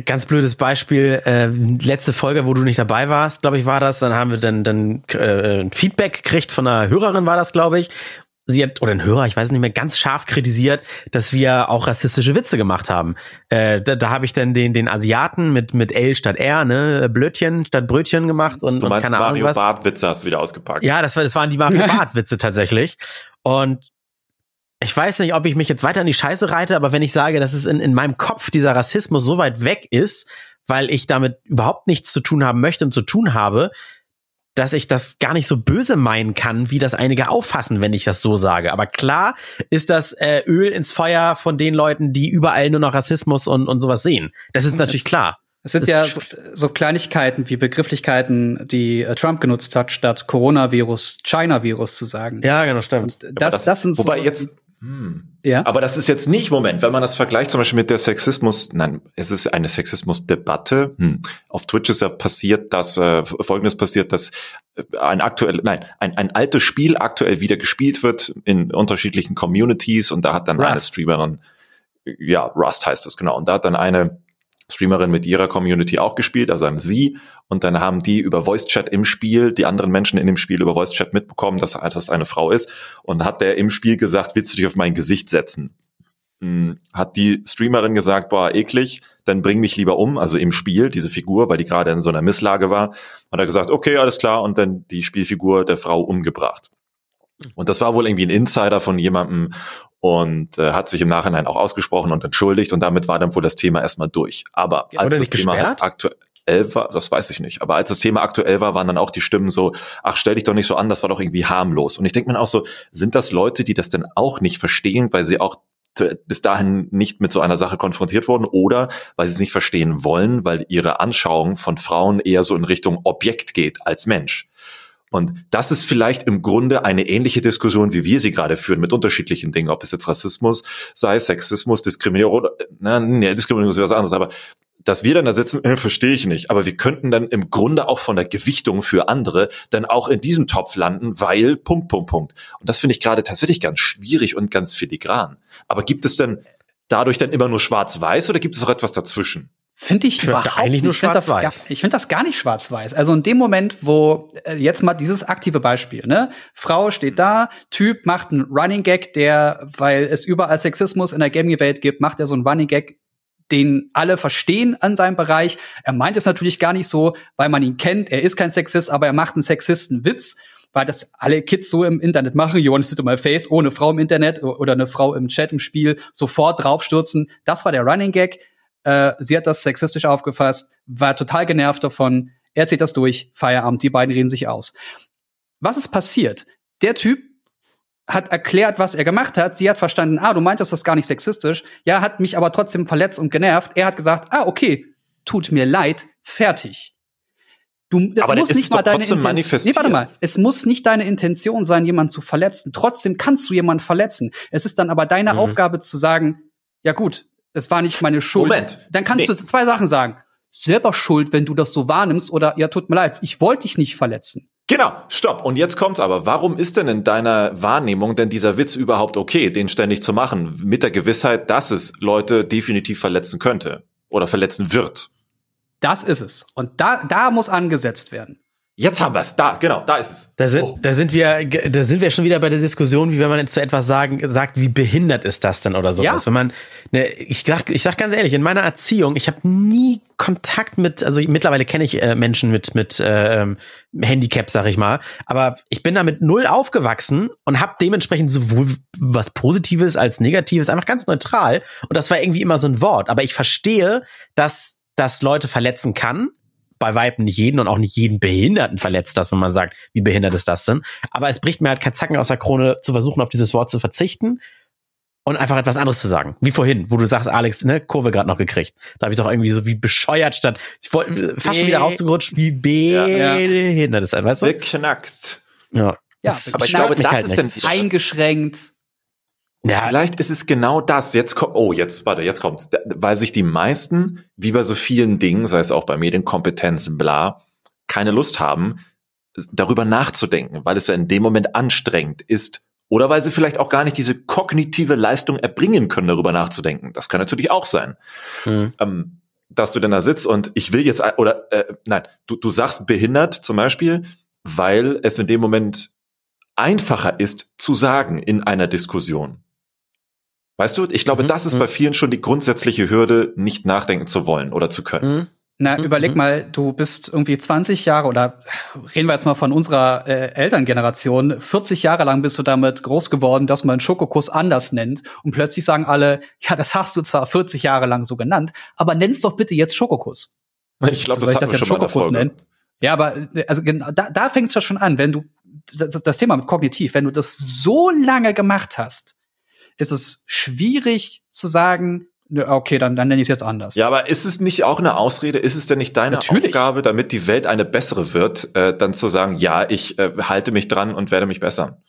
Ganz blödes Beispiel. Äh, letzte Folge, wo du nicht dabei warst, glaube ich, war das. Dann haben wir dann, dann äh, ein Feedback gekriegt von einer Hörerin, war das, glaube ich. Sie hat, oder ein Hörer, ich weiß nicht mehr, ganz scharf kritisiert, dass wir auch rassistische Witze gemacht haben. Äh, da da habe ich dann den, den Asiaten mit, mit L statt R, ne, Blödchen statt Brötchen gemacht und, Du und meinst keine Ahnung Mario was. Bartwitze hast du wieder ausgepackt. Ja, das, war, das waren die Mario Barth-Witze tatsächlich. Und ich weiß nicht, ob ich mich jetzt weiter in die Scheiße reite, aber wenn ich sage, dass es in, in meinem Kopf dieser Rassismus so weit weg ist, weil ich damit überhaupt nichts zu tun haben möchte und zu tun habe, dass ich das gar nicht so böse meinen kann, wie das einige auffassen, wenn ich das so sage. Aber klar ist das äh, Öl ins Feuer von den Leuten, die überall nur noch Rassismus und, und sowas sehen. Das ist natürlich klar. Es sind Das ja so, so Kleinigkeiten wie Begrifflichkeiten, die äh, Trump genutzt hat, statt Coronavirus, China-Virus zu sagen. Ja, genau, stimmt. Und das, das, sind Wobei so, jetzt, hm. ja. Aber das ist jetzt nicht, Moment, wenn man das vergleicht zum Beispiel mit der Sexismus, nein, es ist eine Sexismusdebatte. Hm. Auf Twitch ist ja passiert, dass äh, Folgendes passiert, dass äh, ein aktuell, nein, ein, ein altes Spiel aktuell wieder gespielt wird in unterschiedlichen Communities und da hat dann eine Rust. Streamerin, ja, Rust heißt es genau, und da hat dann eine Streamerin mit ihrer Community auch gespielt, also einem sie, und dann haben die über Voice Chat im Spiel, die anderen Menschen in dem Spiel über Voice Chat mitbekommen, dass das eine Frau ist, und hat der im Spiel gesagt, willst du dich auf mein Gesicht setzen? Hm, Hat die Streamerin gesagt, boah, eklig, dann bring mich lieber um, also im Spiel, diese Figur, weil die gerade in so einer Misslage war, hat er gesagt, okay, alles klar, und dann die Spielfigur der Frau umgebracht. Und das war wohl irgendwie ein Insider von jemandem und äh, hat sich im Nachhinein auch ausgesprochen und entschuldigt und damit war dann wohl das Thema erstmal durch. Aber Ja, als das Thema gesperrt? aktuell war, das weiß ich nicht, aber als das Thema aktuell war, waren dann auch die Stimmen so, ach, stell dich doch nicht so an, das war doch irgendwie harmlos. Und ich denke mir auch so, sind das Leute, die das denn auch nicht verstehen, weil sie auch bis dahin nicht mit so einer Sache konfrontiert wurden oder weil sie es nicht verstehen wollen, weil ihre Anschauung von Frauen eher so in Richtung Objekt geht als Mensch. Und das ist vielleicht im Grunde eine ähnliche Diskussion, wie wir sie gerade führen, mit unterschiedlichen Dingen, ob es jetzt Rassismus sei, Sexismus, Diskriminierung oder, na, nee, Diskriminierung ist was anderes, aber dass wir dann da sitzen, äh, verstehe ich nicht. Aber wir könnten dann im Grunde auch von der Gewichtung für andere dann auch in diesem Topf landen, weil Punkt, Punkt, Punkt. Und das finde ich gerade tatsächlich ganz schwierig und ganz filigran. Aber gibt es denn dadurch dann immer nur schwarz-weiß oder gibt es auch etwas dazwischen? Finde ich Ich finde überhaupt eigentlich nur nicht. Ich finde das, gar- schwarz-weiß. ich finde das gar nicht schwarz-weiß. Also in dem Moment, wo äh, jetzt mal dieses aktive Beispiel, ne? Frau steht da, Typ macht einen Running Gag, der, weil es überall Sexismus in der Gaming-Welt gibt, macht er so einen Running Gag, den alle verstehen an seinem Bereich. Er meint es natürlich gar nicht so, weil man ihn kennt. Er ist kein Sexist, aber er macht einen Sexisten-Witz, weil das alle Kids so im Internet machen. You want to sit on my face, ohne Frau im Internet oder eine Frau im Chat im Spiel, sofort draufstürzen. Das war der Running Gag. Äh, sie hat das sexistisch aufgefasst, war total genervt davon. Er zieht das durch, Feierabend, die beiden reden sich aus. Was ist passiert? Der Typ hat erklärt, was er gemacht hat. Sie hat verstanden, ah, du meintest das gar nicht sexistisch. Ja, hat mich aber trotzdem verletzt und genervt. Er hat gesagt, ah, okay, tut mir leid, fertig. Du, das Aber muss nicht mal deine Intention. Nee, warte mal. Es muss nicht deine Intention sein, jemanden zu verletzen. Trotzdem kannst du jemanden verletzen. Es ist dann aber deine Mhm. Aufgabe zu sagen, ja gut, es war nicht meine Schuld. Moment. Dann kannst Nee. du zwei Sachen sagen. Selber schuld, wenn du das so wahrnimmst, oder ja, tut mir leid, ich wollte dich nicht verletzen. Genau, stopp. Und jetzt kommt's aber. Warum ist denn in deiner Wahrnehmung denn dieser Witz überhaupt okay, den ständig zu machen? Mit der Gewissheit, dass es Leute definitiv verletzen könnte oder verletzen wird. Das ist es. Und da, da muss angesetzt werden. Jetzt haben wir's. Da, genau, da ist es. Da sind, Oh. da sind wir, da sind wir schon wieder bei der Diskussion, wie wenn man zu etwas sagen, sagt, wie behindert ist das denn oder sowas. Ja. Wenn man, ne, ich sag, ich sag ganz ehrlich, in meiner Erziehung, ich habe nie Kontakt mit, also mittlerweile kenne ich äh, Menschen mit mit äh, ähm, Handicap, sag ich mal, aber ich bin damit null aufgewachsen und habe dementsprechend sowohl was Positives als Negatives einfach ganz neutral und das war irgendwie immer so ein Wort. Aber ich verstehe, dass das Leute verletzen kann bei Weitem nicht jeden und auch nicht jeden Behinderten verletzt das, wenn man sagt, wie behindert ist das denn? Aber es bricht mir halt kein Zacken aus der Krone, zu versuchen, auf dieses Wort zu verzichten und einfach etwas anderes zu sagen. Wie vorhin, wo du sagst, Alex, ne, Kurve gerade noch gekriegt. Da habe ich doch irgendwie so wie bescheuert statt, fast schon wieder Be- rausgerutscht, wie ja. behindert ist das, weißt du? Beknackt. Ja. Ja, Das aber ich glaube, das halt ist nicht. denn- eingeschränkt. Ja, Vielleicht ist es genau das. Jetzt kommt, oh, jetzt, warte, jetzt kommt's. Weil sich die meisten, wie bei so vielen Dingen, sei es auch bei Medienkompetenz, bla, keine Lust haben, darüber nachzudenken, weil es ja in dem Moment anstrengend ist. Oder weil sie vielleicht auch gar nicht diese kognitive Leistung erbringen können, darüber nachzudenken. Das kann natürlich auch sein. Mhm. Ähm, dass du denn da sitzt und ich will jetzt, oder, äh, nein, du, du sagst behindert zum Beispiel, weil es in dem Moment einfacher ist zu sagen in einer Diskussion. Weißt du, ich glaube, Mhm, das ist mhm. bei vielen schon die grundsätzliche Hürde, nicht nachdenken zu wollen oder zu können. Mhm. Na, Mhm. überleg mal, du bist irgendwie 20 Jahre oder reden wir jetzt mal von unserer äh, Elterngeneration, 40 Jahre lang bist du damit groß geworden, dass man Schokokuss anders nennt und plötzlich sagen alle, ja, das hast du zwar 40 Jahre lang so genannt, aber nenn's doch bitte jetzt Schokokuss. Ich glaube, Soll das ich das jetzt Schokokuss nennen? Ja, aber also genau, da, da fängt es ja schon an, wenn du das, das Thema mit kognitiv, wenn du das so lange gemacht hast, ist es schwierig zu sagen, okay, dann, dann nenne ich es jetzt anders. Ja, aber ist es nicht auch eine Ausrede? Ist es denn nicht deine Natürlich. Aufgabe, damit die Welt eine bessere wird, äh, dann zu sagen, ja, ich äh, halte mich dran und werde mich bessern?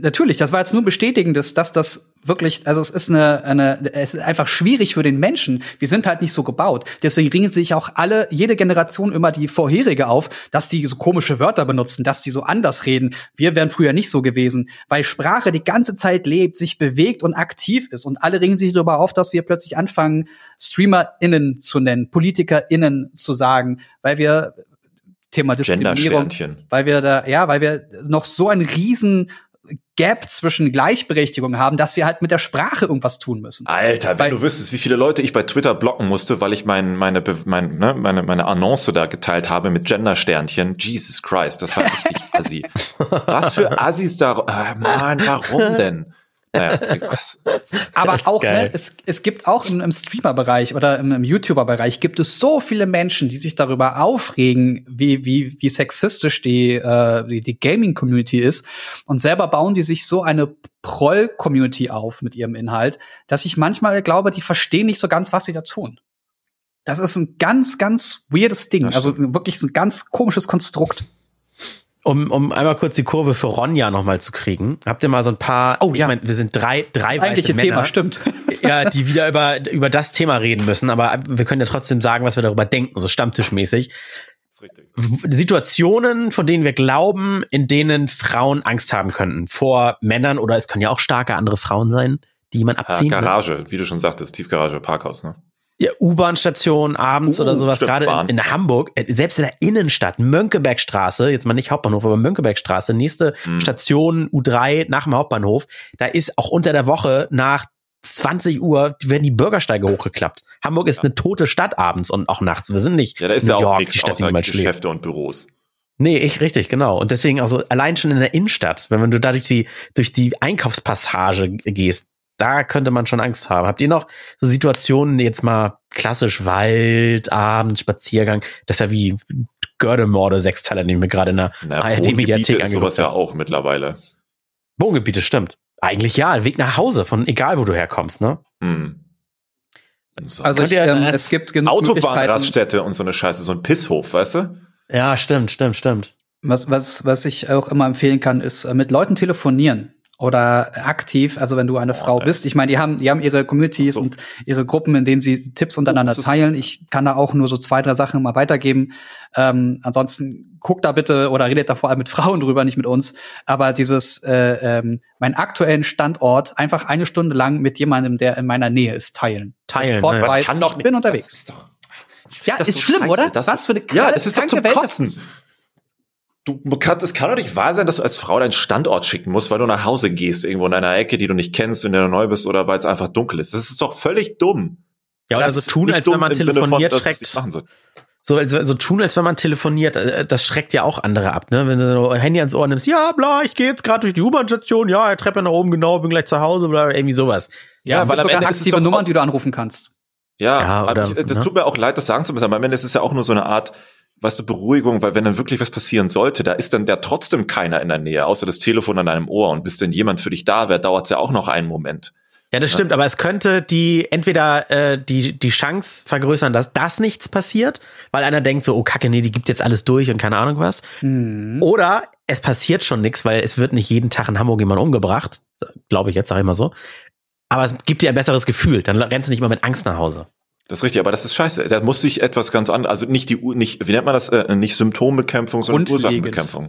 Natürlich, das war jetzt nur bestätigendes, dass das wirklich, also es ist eine, eine, es ist einfach schwierig für den Menschen. Wir sind halt nicht so gebaut. Deswegen ringen sich auch alle, jede Generation immer die vorherige auf, dass die so komische Wörter benutzen, dass die so anders reden. Wir wären früher nicht so gewesen, weil Sprache die ganze Zeit lebt, sich bewegt und aktiv ist. Und alle ringen sich darüber auf, dass wir plötzlich anfangen, StreamerInnen zu nennen, PolitikerInnen zu sagen, weil wir Thema Diskriminierung weil wir da, ja, weil wir noch so einen riesen Gap zwischen Gleichberechtigung haben, dass wir halt mit der Sprache irgendwas tun müssen. Alter, wenn Weil- du wüsstest, wie viele Leute ich bei Twitter blocken musste, weil ich mein, meine, mein, ne, meine, meine Annonce da geteilt habe mit Gendersternchen. Jesus Christ, das war richtig assi. Was für Assis da, ah, Mann, warum denn? Naja, was? Aber auch, ne, es, es gibt auch im, im Streamer-Bereich oder im, im YouTuber-Bereich gibt es so viele Menschen, die sich darüber aufregen, wie, wie, wie sexistisch die, äh, die, die Gaming-Community ist. Und selber bauen die sich so eine Proll-Community auf mit ihrem Inhalt, dass ich manchmal glaube, die verstehen nicht so ganz, was sie da tun. Das ist ein ganz, ganz weirdes Ding. Also wirklich so ein ganz komisches Konstrukt. Um, um einmal kurz die Kurve für Ronja nochmal zu kriegen. Habt ihr mal so ein paar, Oh, ich ja. meine, wir sind drei, drei Eigentliche weiße Thema, Männer, stimmt. ja, die wieder über, über das Thema reden müssen, aber wir können ja trotzdem sagen, was wir darüber denken, so stammtischmäßig. Situationen, von denen wir glauben, in denen Frauen Angst haben könnten. Vor Männern oder es können ja auch starke andere Frauen sein, die jemand Ja, abziehen. ne? Garage, wie du schon sagtest, Tiefgarage, Parkhaus, ne? Ja, U-Bahn-Station abends Uh, oder sowas, gerade in, in Hamburg, äh, selbst in der Innenstadt, Mönckebergstraße, jetzt mal nicht Hauptbahnhof, aber Mönckebergstraße, nächste Hm. Station U3 nach dem Hauptbahnhof, da ist auch unter der Woche nach 20 Uhr werden die Bürgersteige hochgeklappt. Hamburg ist eine tote Stadt abends und auch nachts. Wir sind nicht Ja, da ist New ja auch York, nichts die Stadt, die schläft. Geschäfte und Büros. Nee, ich richtig, genau. Und deswegen also allein schon in der Innenstadt, wenn du da durch die, durch die Einkaufspassage gehst, da könnte man schon Angst haben. Habt ihr noch so Situationen, jetzt mal klassisch Wald, Abend, Spaziergang, das ist ja wie Gördemorde, Sechsteiler, den wir gerade in der Na, ARD-Mediathek Wohngebiete ist sowas angeguckt ja haben. auch mittlerweile. Wohngebiete, stimmt. Eigentlich ja, Weg nach Hause, von egal wo du herkommst, ne? Hm. So. Also ich, ähm, es gibt genug. Autobahnraststätte und so eine Scheiße, so ein Pisshof, weißt du? Ja, stimmt, stimmt, stimmt. Was, was, was ich auch immer empfehlen kann, ist äh, mit Leuten telefonieren oder aktiv, also wenn du eine Oh, Frau ey. bist. Ich meine, die haben, die haben ihre Communities so. und ihre Gruppen, in denen sie Tipps untereinander ist- teilen. Ich kann da auch nur so zwei, drei Sachen mal weitergeben. Ähm, ansonsten guckt da bitte oder redet da vor allem mit Frauen drüber, nicht mit uns. Aber dieses, äh, ähm, meinen aktuellen Standort einfach eine Stunde lang mit jemandem, der in meiner Nähe ist, teilen. Teilen, Sofort ne? Weiß, kann ich doch bin nicht- unterwegs. Das ist doch, ich Ja, ist schlimm, scheiße. oder? Das Was für eine Ja, das ist doch zum Welt das Kotzen. Du kannst, es kann doch nicht wahr sein, dass du als Frau deinen Standort schicken musst, weil du nach Hause gehst, irgendwo in einer Ecke, die du nicht kennst, in der du neu bist oder weil es einfach dunkel ist. Das ist doch völlig dumm. Ja, oder Das so tun, als wenn man von, telefoniert, nicht schreckt. So, also, so tun, als wenn man telefoniert, das schreckt ja auch andere ab, ne? Wenn du so Handy ans Ohr nimmst, ja, bla, ich gehe jetzt gerade durch die U-Bahn-Station, ja, Treppe nach oben, genau, bin gleich zu Hause, bla, irgendwie sowas. Ja, weil weil am Ende ist es aktive doch Nummern, die du anrufen kannst. Ja, Ja, aber oder, ich, das ne? tut mir auch leid, das sagen zu müssen, aber am Ende ist es ja auch nur so eine Art, weißt du, Beruhigung, weil wenn dann wirklich was passieren sollte, da ist dann der trotzdem keiner in der Nähe, außer das Telefon an deinem Ohr und bis denn jemand für dich da wäre, dauert es ja auch noch einen Moment. Ja, das stimmt, aber es könnte die entweder äh, die die Chance vergrößern, dass das nichts passiert, weil einer denkt so, oh Kacke, nee, die gibt jetzt alles durch und keine Ahnung was. Mhm. Oder es passiert schon nichts, weil es wird nicht jeden Tag in Hamburg jemand umgebracht, glaube ich jetzt, sag ich mal so. Aber es gibt dir ein besseres Gefühl, dann rennst du nicht mal mit Angst nach Hause. Das ist richtig, aber das ist scheiße. Da muss sich etwas ganz anderes, also nicht die, U- nicht, wie nennt man das, äh, nicht Symptombekämpfung, sondern. Ursachenbekämpfung.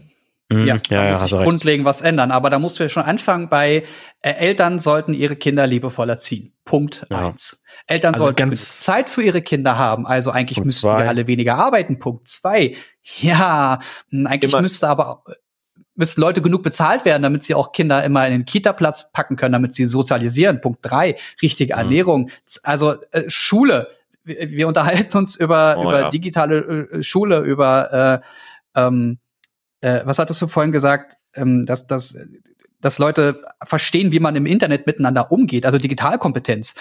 Mhm. Ja, ja, da ja, muss sich recht. grundlegend was ändern. Aber da musst du ja schon anfangen bei äh, Eltern sollten ihre Kinder liebevoll erziehen. Punkt Ja. eins. Eltern Also sollten Zeit für ihre Kinder haben. Also eigentlich Punkt müssten zwei. wir alle weniger arbeiten. Punkt zwei. Ja, mh, eigentlich Immer- müsste aber müssten Leute genug bezahlt werden, damit sie auch Kinder immer in den Kita-Platz packen können, damit sie sozialisieren. Punkt drei, richtige Mhm. Ernährung. Also äh, Schule. Wir, wir unterhalten uns über, Oh, über ja. digitale äh, Schule, über äh, ähm, äh, was hattest du vorhin gesagt, ähm, dass, dass, dass Leute verstehen, wie man im Internet miteinander umgeht, also Digitalkompetenz.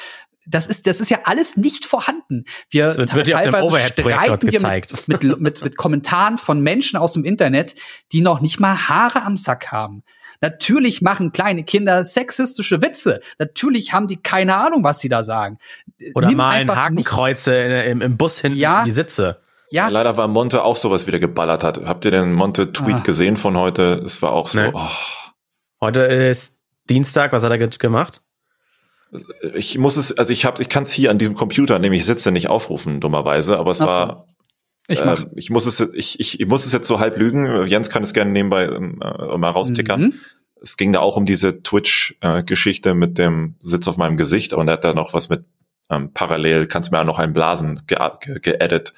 Das ist, das ist ja alles nicht vorhanden. Wir Das wird- wird ja teilweise streiten wir gezeigt. Mit, mit, mit, mit Kommentaren von Menschen aus dem Internet, die noch nicht mal Haare am Sack haben. Natürlich machen kleine Kinder sexistische Witze. Natürlich haben die keine Ahnung, was sie da sagen. Oder Nimm malen einfach nicht- Hakenkreuze in, im, im Bus hinten Ja. in die Sitze. Ja, Leider war Monte auch sowas wieder geballert hat. Habt ihr den Monte-Tweet Ah. gesehen von heute? Es war auch so, Nee. oh, Heute ist Dienstag, was hat er ge- gemacht? Ich muss es, also ich habe, ich kann es hier an diesem Computer, dem ich sitze, nicht aufrufen, dummerweise, aber es so. war, ich mach. äh, ich muss es, ich, ich, ich muss es jetzt so halb lügen. Jens kann es gerne nebenbei ähm, äh, mal raustickern. Mhm. Es ging da auch um diese Twitch-Geschichte mit dem Sitz auf meinem Gesicht und er hat da noch was mit ähm, parallel, kannst mir auch noch einen Blasen geaddet. Ge geedit.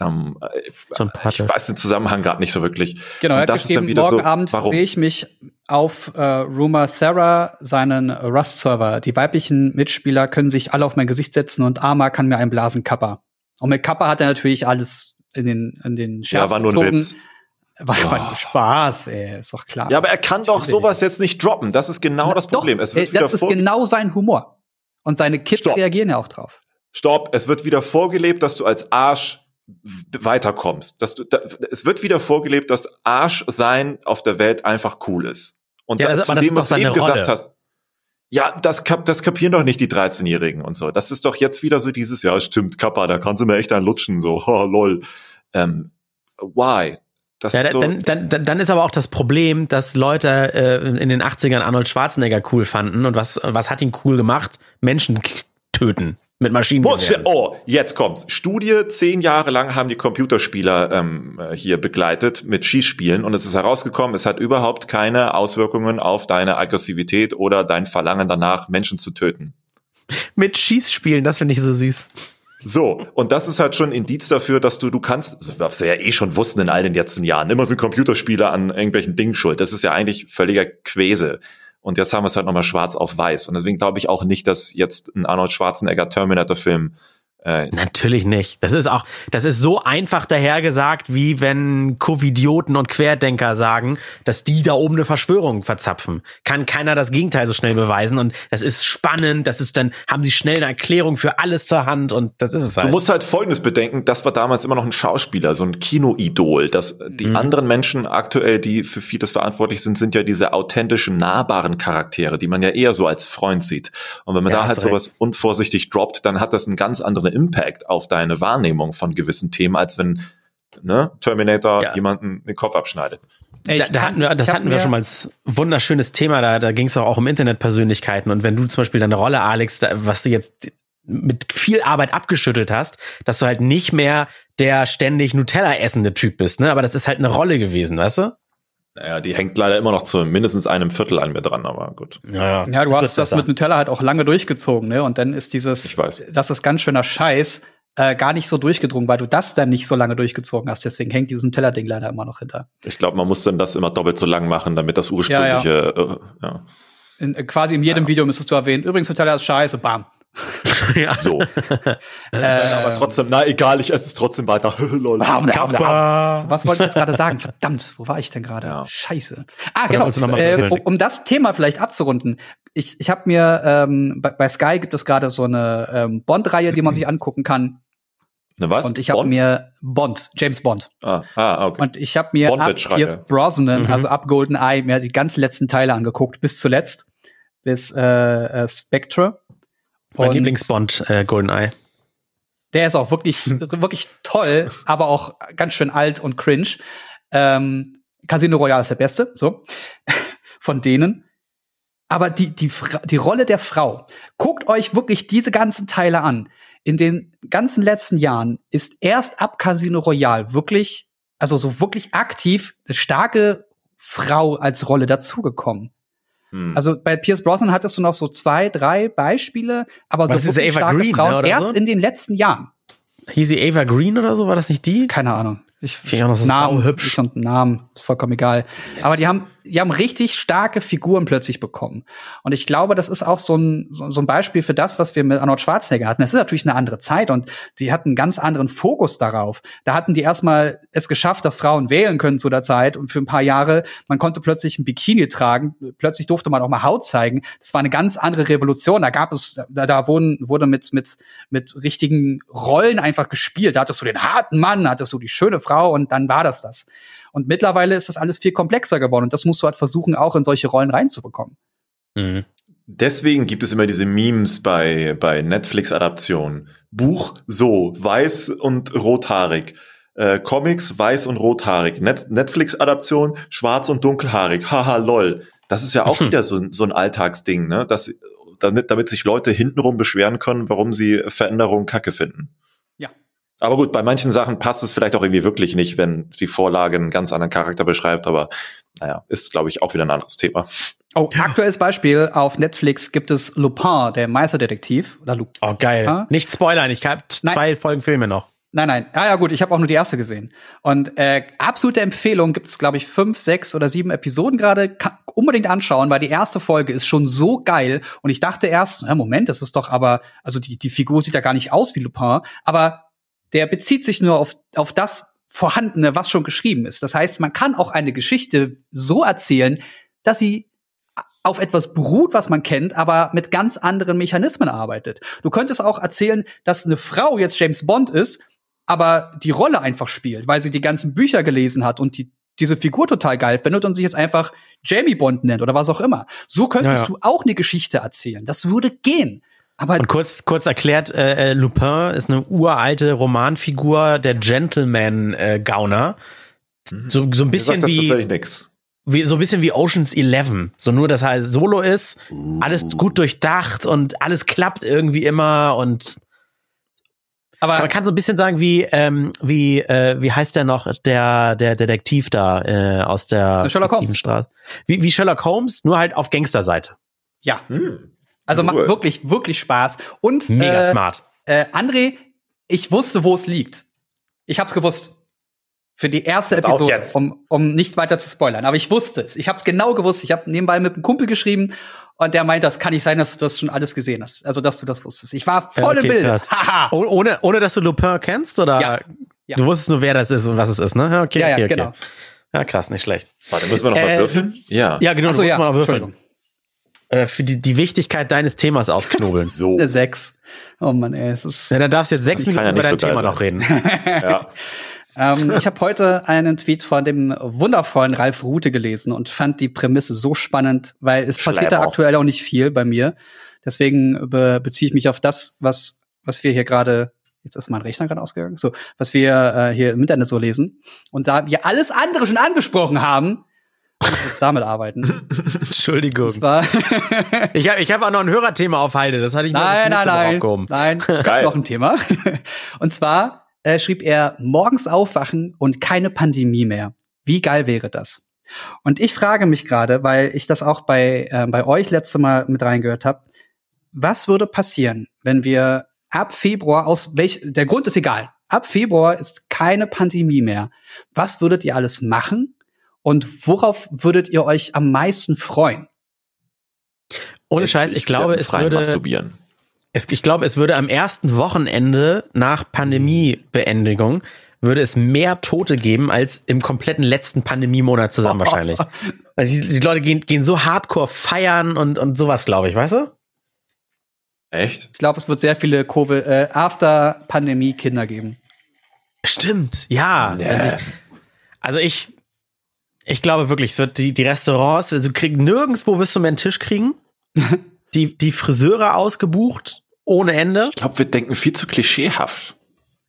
Ähm, So ein ich weiß den Zusammenhang gerade nicht so wirklich. Genau, er hat das ist dann wieder morgen so, Abend warum? sehe ich mich auf äh, Rumor Thera, seinen Rust-Server. Die weiblichen Mitspieler können sich alle auf mein Gesicht setzen und Arma kann mir einen blasen Kappa. Und mit Kappa hat er natürlich alles in den, in den Scherz Ja, war nur ein gezogen. Witz. War, Oh. Spaß, ey, ist doch klar. Ja, aber er kann doch sowas jetzt nicht droppen. Das ist genau das Problem. Doch, es wird ey, das ist genau sein Humor. Und seine Kids Stopp. reagieren ja auch drauf. Stopp, es wird wieder vorgelebt, dass du als Arsch weiterkommst. Dass du, da, es wird wieder vorgelebt, dass Arsch sein auf der Welt einfach cool ist. Und Ja, da- das- zu dem, ist was du eben gesagt hast. Ja, das, kap das kapieren doch nicht die 13-Jährigen und so. Das ist doch jetzt wieder so dieses, ja, stimmt, Kappa, da kannst du mir echt einen lutschen, so, ha, lol. Ähm, why? Das Ja, ist so, dann, dann, dann, dann ist aber auch das Problem, dass Leute äh, in den 80ern Arnold Schwarzenegger cool fanden. Und was, was hat ihn cool gemacht? Menschen töten mit Maschinengewehren. Oh, jetzt kommt's. Studie, zehn Jahre lang haben die Computerspieler ähm, äh, hier begleitet mit Schießspielen und es ist herausgekommen, es hat überhaupt keine Auswirkungen auf deine Aggressivität oder dein Verlangen danach, Menschen zu töten. Mit Schießspielen, das finde ich so süß. So, und das ist halt schon ein Indiz dafür, dass du, du kannst, was wir ja eh schon wussten in all den letzten Jahren, immer sind Computerspiele an irgendwelchen Dingen schuld. Das ist ja eigentlich völliger Quäse. Und jetzt haben wir es halt nochmal schwarz auf weiß. Und deswegen glaube ich auch nicht, dass jetzt ein Arnold Schwarzenegger Terminator-Film äh, Natürlich nicht. Das ist auch, das ist so einfach dahergesagt, wie wenn Covidioten und Querdenker sagen, dass die da oben eine Verschwörung verzapfen. Kann keiner das Gegenteil so schnell beweisen und das ist spannend, das ist dann, haben sie schnell eine Erklärung für alles zur Hand und das ist es halt. Du musst halt Folgendes bedenken, das war damals immer noch ein Schauspieler, so ein Kinoidol. Das, die Mhm. anderen Menschen aktuell, die für vieles verantwortlich sind, sind ja diese authentischen, nahbaren Charaktere, die man ja eher so als Freund sieht. Und wenn man Ja, da halt sowas unvorsichtig droppt, dann hat das einen ganz anderen Impact auf deine Wahrnehmung von gewissen Themen, als wenn ne, Terminator Ja. jemanden den Kopf abschneidet. Ey, da, da hatten wir, das hatten wir schon mal als wunderschönes Thema. Da, da ging es auch um Internetpersönlichkeiten. Und wenn du zum Beispiel deine Rolle, Alex, da, was du jetzt mit viel Arbeit abgeschüttelt hast, dass du halt nicht mehr der ständig Nutella essende Typ bist, ne? Aber das ist halt eine Rolle gewesen, weißt du? Naja, die hängt leider immer noch zu mindestens einem Viertel an mir dran, aber gut. Ja, Ja, du hast das mit Nutella halt auch lange durchgezogen, ne? Und dann ist dieses, Ich weiß. das ist ganz schöner Scheiß, äh, gar nicht so durchgedrungen, weil du das dann nicht so lange durchgezogen hast. Deswegen hängt dieses Nutella-Ding leider immer noch hinter. Ich glaube, man muss dann das immer doppelt so lang machen, damit das ursprüngliche, Äh, ja. In, äh, quasi in jedem Video müsstest du erwähnen, übrigens Nutella ist scheiße, bam. ja. so. Äh, aber trotzdem, na egal, ich esse es trotzdem weiter. Lol. Kappa. Was wollte ich jetzt gerade sagen? Verdammt, wo war ich denn gerade? Ja. Scheiße. Ah, Oder genau. Äh, um, um das Thema vielleicht abzurunden. Ich, ich habe mir ähm, bei, bei Sky gibt es gerade so eine ähm, Bond-Reihe, die man sich angucken kann. Ne, was? Und ich habe mir Bond, James Bond. Ah, ah okay. Und ich habe mir ab. Pierce Brosnan, Mhm. also ab GoldenEye, mir die ganz letzten Teile angeguckt, bis zuletzt. Bis äh, äh, Spectre. Mein Lieblingsbond, äh, GoldenEye. Der ist auch wirklich, wirklich toll, aber auch ganz schön alt und cringe. Ähm, Casino Royale ist der beste, so. Von denen. Aber die, die, die Rolle der Frau. Guckt euch wirklich diese ganzen Teile an. In den ganzen letzten Jahren ist erst ab Casino Royale wirklich, also so wirklich aktiv, eine starke Frau als Rolle dazugekommen. Hm. Also bei Pierce Brosnan hattest du noch so zwei, drei Beispiele, aber Aber so das ist Ava starke Green, Frauen ne, oder erst so? in den letzten Jahren. Hieß sie Ava Green oder so? War das nicht die? Keine Ahnung. Ich Finde ich auch noch so Namen, ich und Namen, ist vollkommen egal. Aber die haben, die haben richtig starke Figuren plötzlich bekommen. Und ich glaube, das ist auch so ein, so, ein Beispiel für das, was wir mit Arnold Schwarzenegger hatten. Es ist natürlich eine andere Zeit und sie hatten einen ganz anderen Fokus darauf. Da hatten die erstmal es geschafft, dass Frauen wählen können zu der Zeit und für ein paar Jahre, man konnte plötzlich ein Bikini tragen, plötzlich durfte man auch mal Haut zeigen. Das war eine ganz andere Revolution. Da gab es, da, da wurden, wurde mit, mit, mit richtigen Rollen einfach gespielt. Da hattest du den harten Mann, hattest du die schöne Frau und dann war das das. Und mittlerweile ist das alles viel komplexer geworden und das musst du halt versuchen, auch in solche Rollen reinzubekommen. Mhm. Deswegen gibt es immer diese Memes bei, bei Netflix-Adaptionen. Buch so, weiß und rothaarig. Äh, Comics, weiß und rothaarig. Net Netflix-Adaption, schwarz und dunkelhaarig. Haha, lol. Das ist ja auch wieder so, ein- so ein Alltagsding, ne? Das, damit, damit sich Leute hintenrum beschweren können, warum sie Veränderungen kacke finden. Aber gut, bei manchen Sachen passt es vielleicht auch irgendwie wirklich nicht, wenn die Vorlage einen ganz anderen Charakter beschreibt, aber naja, ist, glaube ich, auch wieder ein anderes Thema. Oh, aktuelles Beispiel, auf Netflix gibt es Lupin, der Meisterdetektiv. Oder Lu Oh, geil. Nicht spoilern, ich habe zwei Folgen Filme noch. Nein, nein. Ah ja, gut, ich habe auch nur die erste gesehen. Und äh, absolute Empfehlung gibt es, glaube ich, fünf, sechs oder sieben Episoden gerade. Unbedingt anschauen, weil die erste Folge ist schon so geil. Und ich dachte erst, na, Moment, das ist doch aber, also die, die Figur sieht ja gar nicht aus wie Lupin, aber der bezieht sich nur auf, auf das Vorhandene, was schon geschrieben ist. Das heißt, man kann auch eine Geschichte so erzählen, dass sie auf etwas beruht, was man kennt, aber mit ganz anderen Mechanismen arbeitet. Du könntest auch erzählen, dass eine Frau jetzt James Bond ist, aber die Rolle einfach spielt, weil sie die ganzen Bücher gelesen hat und die, diese Figur total geil findet und sich jetzt einfach Jamie Bond nennt oder was auch immer. So könntest Ja, ja. du auch eine Geschichte erzählen. Das würde gehen. Aber Und kurz, kurz erklärt, äh, äh, Lupin ist eine uralte Romanfigur, der Gentleman-Gauner. So, so ein bisschen sagt wie, wie, so ein bisschen wie Ocean's Eleven. So nur, dass er halt solo ist, alles gut durchdacht und alles klappt irgendwie immer und aber man kann so ein bisschen sagen, wie, ähm, wie, äh, wie heißt der noch, der, der Detektiv da äh, aus der Sherlock Holmes. Straße? Wie, wie Sherlock Holmes, nur halt auf Gangsterseite. ja, Hm. Also macht Cool. wirklich, wirklich Spaß. Und Mega äh, smart. Äh, André, ich wusste, wo es liegt. Ich hab's gewusst. Für die erste auf Episode, jetzt. um, um nicht weiter zu spoilern. Aber ich wusste es. Ich hab's genau gewusst. Ich habe nebenbei mit einem Kumpel geschrieben und der meint, das kann nicht sein, dass du das schon alles gesehen hast. Also, dass du das wusstest. Ich war voll Ja, im okay, Bild. krass. Haha. Oh, ohne, ohne dass du Lupin kennst, oder? Ja. Ja. Du wusstest nur, wer das ist und was es ist, ne? Ja, Okay, ja, ja, okay, okay. genau. Ja, krass, nicht schlecht. Warte, müssen wir noch mal Äh, würfeln? Ja. Ja, genau, Achso, du ja. musst mal noch würfeln. Äh, für die, die Wichtigkeit deines Themas ausknobeln. So. Eine Sechs. Oh Mann, ey, es ist. ja, dann darfst du jetzt sechs kann Minuten ja über nicht dein so Thema geil noch reden. ja. Ähm, ich habe heute einen Tweet von dem wundervollen Ralf Rute gelesen und fand die Prämisse so spannend, weil es passiert da aktuell auch nicht viel bei mir. Deswegen be beziehe ich mich auf das, was, was wir hier gerade Jetzt ist mein Rechner gerade ausgegangen. So, was wir äh, hier im Internet so lesen. Und da wir alles andere schon angesprochen haben, ich jetzt damit arbeiten. Entschuldigung. Und zwar Ich habe ich hab auch noch ein Hörerthema auf Halde. Das hatte ich nein, mal nein, nein, aufgehoben. nein, Geil. noch ein Thema. Und zwar äh, schrieb er morgens aufwachen und keine Pandemie mehr. Wie geil wäre das? Und ich frage mich gerade, weil ich das auch bei äh, bei euch letzte Mal mit reingehört habe, was würde passieren, wenn wir ab Februar aus welch der Grund ist egal. Ab Februar ist keine Pandemie mehr. Was würdet ihr alles machen? Und worauf würdet ihr euch am meisten freuen? Ohne Scheiß, ich glaube, werde es würde, Masturbieren. es, ich glaube, es würde am ersten Wochenende nach Pandemiebeendigung würde es mehr Tote geben als im kompletten letzten Pandemiemonat zusammen wahrscheinlich. Also die, die Leute gehen, gehen so hardcore feiern und, und sowas, glaube ich, weißt du? Echt? Ich glaube, es wird sehr viele Covid, äh, After-Pandemie-Kinder geben. Stimmt, ja. Nee. Also ich, ich, glaube wirklich, es wird die, die Restaurants, also du kriegst nirgendwo wirst du mehr einen Tisch kriegen. die, die Friseure ausgebucht ohne Ende. Ich glaube, wir denken viel zu klischeehaft.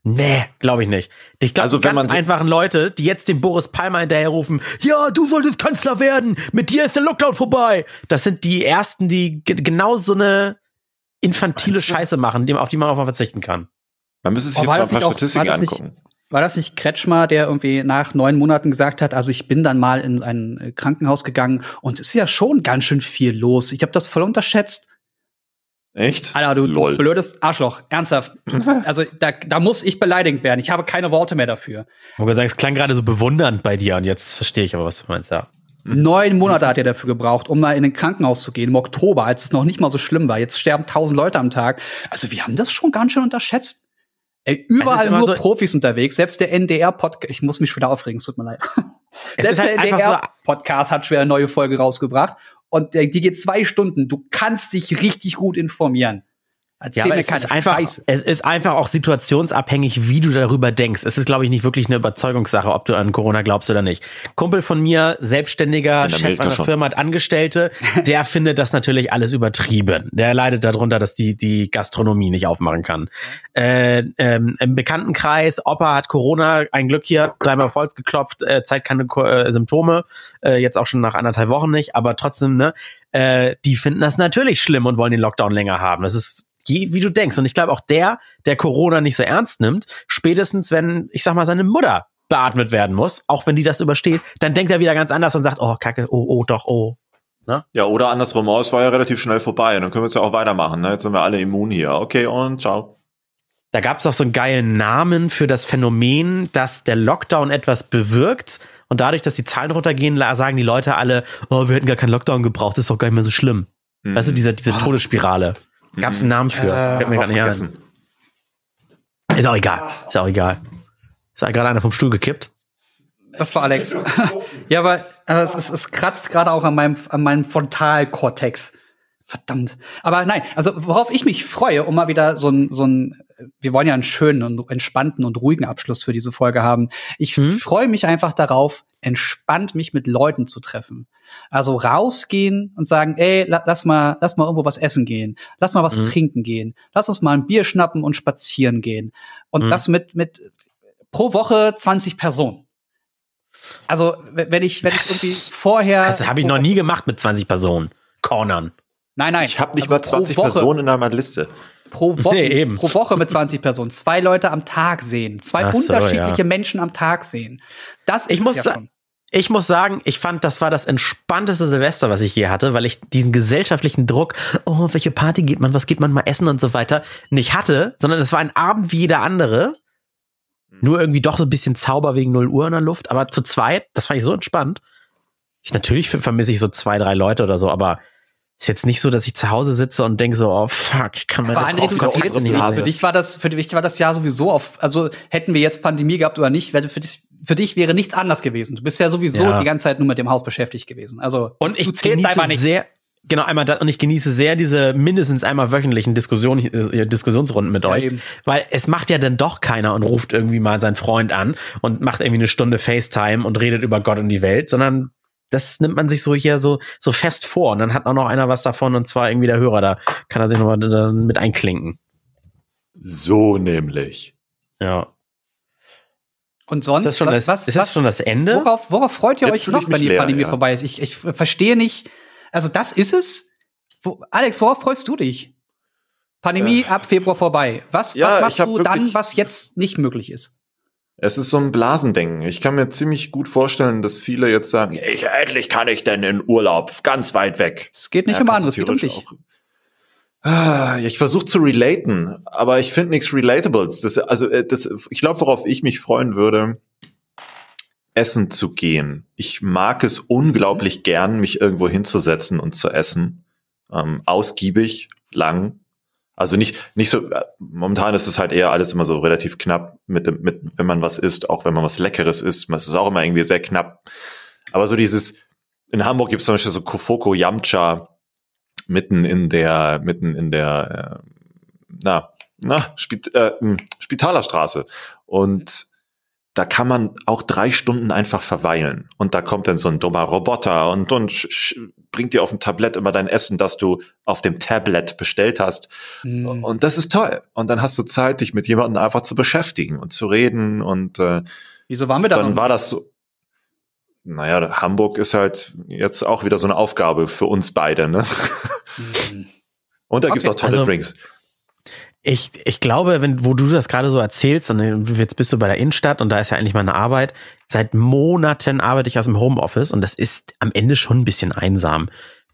Nee, glaube ich nicht. Ich glaube, Also, die wenn ganz man- einfachen Leute, die jetzt dem Boris Palmer hinterherrufen, ja, du solltest Kanzler werden, mit dir ist der Lockdown vorbei. Das sind die ersten, die ge genau so eine infantile? Scheiße machen, die- auf die man auch mal verzichten kann. Man müsste sich Oh, jetzt mal ein paar Statistiken das nicht- angucken. War das nicht Kretschmer, der irgendwie nach neun Monaten gesagt hat, also ich bin dann mal in ein äh, Krankenhaus gegangen und es ist ja schon ganz schön viel los. Ich habe das voll unterschätzt. Echt? Alter, du, Lol. du blödes Arschloch. Ernsthaft. Also da, da muss ich beleidigt werden. Ich habe keine Worte mehr dafür. Ich wollte sagen, es klang gerade so bewundernd bei dir und jetzt verstehe ich aber, was du meinst, ja. Neun Monate hat er dafür gebraucht, um mal in ein Krankenhaus zu gehen, im Oktober, als es noch nicht mal so schlimm war. Jetzt sterben tausend Leute am Tag. Also wir haben das schon ganz schön unterschätzt. Ey, überall nur so- Profis unterwegs. Selbst der NDR-Podcast, ich muss mich wieder aufregen, es tut mir leid. Selbst halt der einfach so, NDR-Podcast hat schwer eine neue Folge rausgebracht. Und äh, die geht zwei Stunden. Du kannst dich richtig gut informieren. Erzähl Ja, mir es ist, einfach, Scheiße. es ist einfach auch situationsabhängig, wie du darüber denkst. Es ist, glaube ich, nicht wirklich eine Überzeugungssache, ob du an Corona glaubst oder nicht. Kumpel von mir, selbstständiger Chef Amerika einer schon. Firma, hat Angestellte, der findet das natürlich alles übertrieben. Der leidet darunter, dass die, die Gastronomie nicht aufmachen kann. Äh, ähm, Im Bekanntenkreis, Opa hat Corona, ein Glück hier, dreimal auf Holz geklopft, äh, zeigt keine äh, Symptome, äh, jetzt auch schon nach anderthalb Wochen nicht, aber trotzdem, ne, äh, die finden das natürlich schlimm und wollen den Lockdown länger haben. Das ist je, wie du denkst. Und ich glaube auch der, der Corona nicht so ernst nimmt, spätestens wenn, ich sag mal, seine Mutter beatmet werden muss, auch wenn die das übersteht, dann denkt er wieder ganz anders und sagt, oh, kacke, oh, oh, doch, oh. Ja, oder andersrum aus, war ja relativ schnell vorbei. Und dann können wir jetzt ja auch weitermachen. Ne? Jetzt sind wir alle immun hier. Okay, und ciao. Da gab es auch so einen geilen Namen für das Phänomen, dass der Lockdown etwas bewirkt und dadurch, dass die Zahlen runtergehen, sagen die Leute alle, oh, wir hätten gar keinen Lockdown gebraucht, ist doch gar nicht mehr so schlimm. Mhm. Weißt du, diese, diese Todesspirale. Gab es einen Namen für? Äh, Fällt mir ein. vergessen. Ist auch egal. Ist auch egal. Ist da gerade einer vom Stuhl gekippt? Das war Alex. ja, aber, es, es, es kratzt gerade auch an meinem, an meinem Frontalkortex. Verdammt. Aber nein, also worauf ich mich freue, um mal wieder so ein, so ein, wir wollen ja einen schönen und entspannten und ruhigen Abschluss für diese Folge haben. Ich Mhm. freue mich einfach darauf, entspannt mich mit Leuten zu treffen. Also rausgehen und sagen, ey, la, lass mal, lass mal irgendwo was essen gehen. Lass mal was Mhm. trinken gehen. Lass uns mal ein Bier schnappen und spazieren gehen. Und Mhm. das mit, mit pro Woche 20 Personen. Also, wenn ich, wenn ich irgendwie vorher. Das habe ich noch nie gemacht mit 20 Personen. Cornern. Nein, nein. Ich habe nicht also mal 20 pro Woche, Personen in meiner Liste. Pro Woche, Nee, eben. pro Woche mit 20 Personen. Zwei Leute am Tag sehen. Zwei so, unterschiedliche ja. Menschen am Tag sehen. Das ist Ich muss ja schon. Ich muss sagen, ich fand, das war das entspannteste Silvester, was ich je hatte, weil ich diesen gesellschaftlichen Druck, oh, auf welche Party geht man, was geht man mal essen und so weiter, nicht hatte, sondern es war ein Abend wie jeder andere. Nur irgendwie doch so ein bisschen Zauber wegen 0 Uhr in der Luft, aber zu zweit, das fand ich so entspannt. Ich, natürlich vermisse ich so zwei, drei Leute oder so, aber ist jetzt nicht so, dass ich zu Hause sitze und denke so, oh fuck, kann mir Aber das auf das jetzt nicht. Für dich war das, für dich war das Jahr sowieso auf, also hätten wir jetzt Pandemie gehabt oder nicht, wäre für dich, für dich wäre nichts anders gewesen. Du bist ja sowieso Ja. die ganze Zeit nur mit dem Haus beschäftigt gewesen. Also, Und ich zählst genieße einfach nicht. sehr, genau einmal das, und ich genieße sehr diese mindestens einmal wöchentlichen Diskussion, äh, Diskussionsrunden mit Ja, euch, eben. weil es macht ja dann doch keiner und ruft irgendwie mal seinen Freund an und macht irgendwie eine Stunde FaceTime und redet über Gott und die Welt, sondern das nimmt man sich so hier so so fest vor und dann hat auch noch einer was davon und zwar irgendwie der Hörer, da kann er sich nochmal mit einklinken. So nämlich. Ja. Und sonst, Ist das schon was, das, was, ist das was, schon das Ende? worauf, worauf freut ihr Jetzt euch noch, wenn die leer, Pandemie ja. vorbei ist? Ich, ich verstehe nicht, also das ist es? Wo, Alex, worauf freust du dich? Pandemie ab Februar vorbei. Was, Ja, was machst du dann, was jetzt nicht möglich ist? Es ist so ein Blasendenken. Ich kann mir ziemlich gut vorstellen, dass viele jetzt sagen, ich, endlich kann ich denn in Urlaub, ganz weit weg. Es geht nicht Ja, um anderes, es geht um dich. auch. Ah, Ich versuche zu relaten, aber ich finde nichts Relatables. Das, also äh, das, ich glaube, worauf ich mich freuen würde, essen zu gehen. Ich mag es unglaublich gern, mich irgendwo hinzusetzen und zu essen. Ähm, ausgiebig, lang. Also nicht, nicht so, äh, momentan ist es halt eher alles immer so relativ knapp mit dem, mit, wenn man was isst, auch wenn man was Leckeres isst. Es ist auch immer irgendwie sehr knapp. Aber so dieses, in Hamburg gibt es zum Beispiel so Kofoko Yamcha mitten in der, mitten in der, äh, na, na, Spit, äh, mh, Spitalerstraße. Und da kann man auch drei Stunden einfach verweilen. Und da kommt dann so ein dummer Roboter und, und bringt dir auf dem Tablett immer dein Essen, das du auf dem Tablet bestellt hast. Hm. Und das ist toll. Und dann hast du Zeit, dich mit jemandem einfach zu beschäftigen und zu reden. Und äh, Wieso waren wir da dann war das so. Naja, Hamburg ist halt jetzt auch wieder so eine Aufgabe für uns beide, ne? Hm. Und da gibt's Okay, auch tolle also- Drinks. Ich, ich glaube, wenn, wo du das gerade so erzählst, und jetzt bist du bei der Innenstadt und da ist ja eigentlich meine Arbeit. Seit Monaten arbeite ich aus dem Homeoffice und das ist am Ende schon ein bisschen einsam.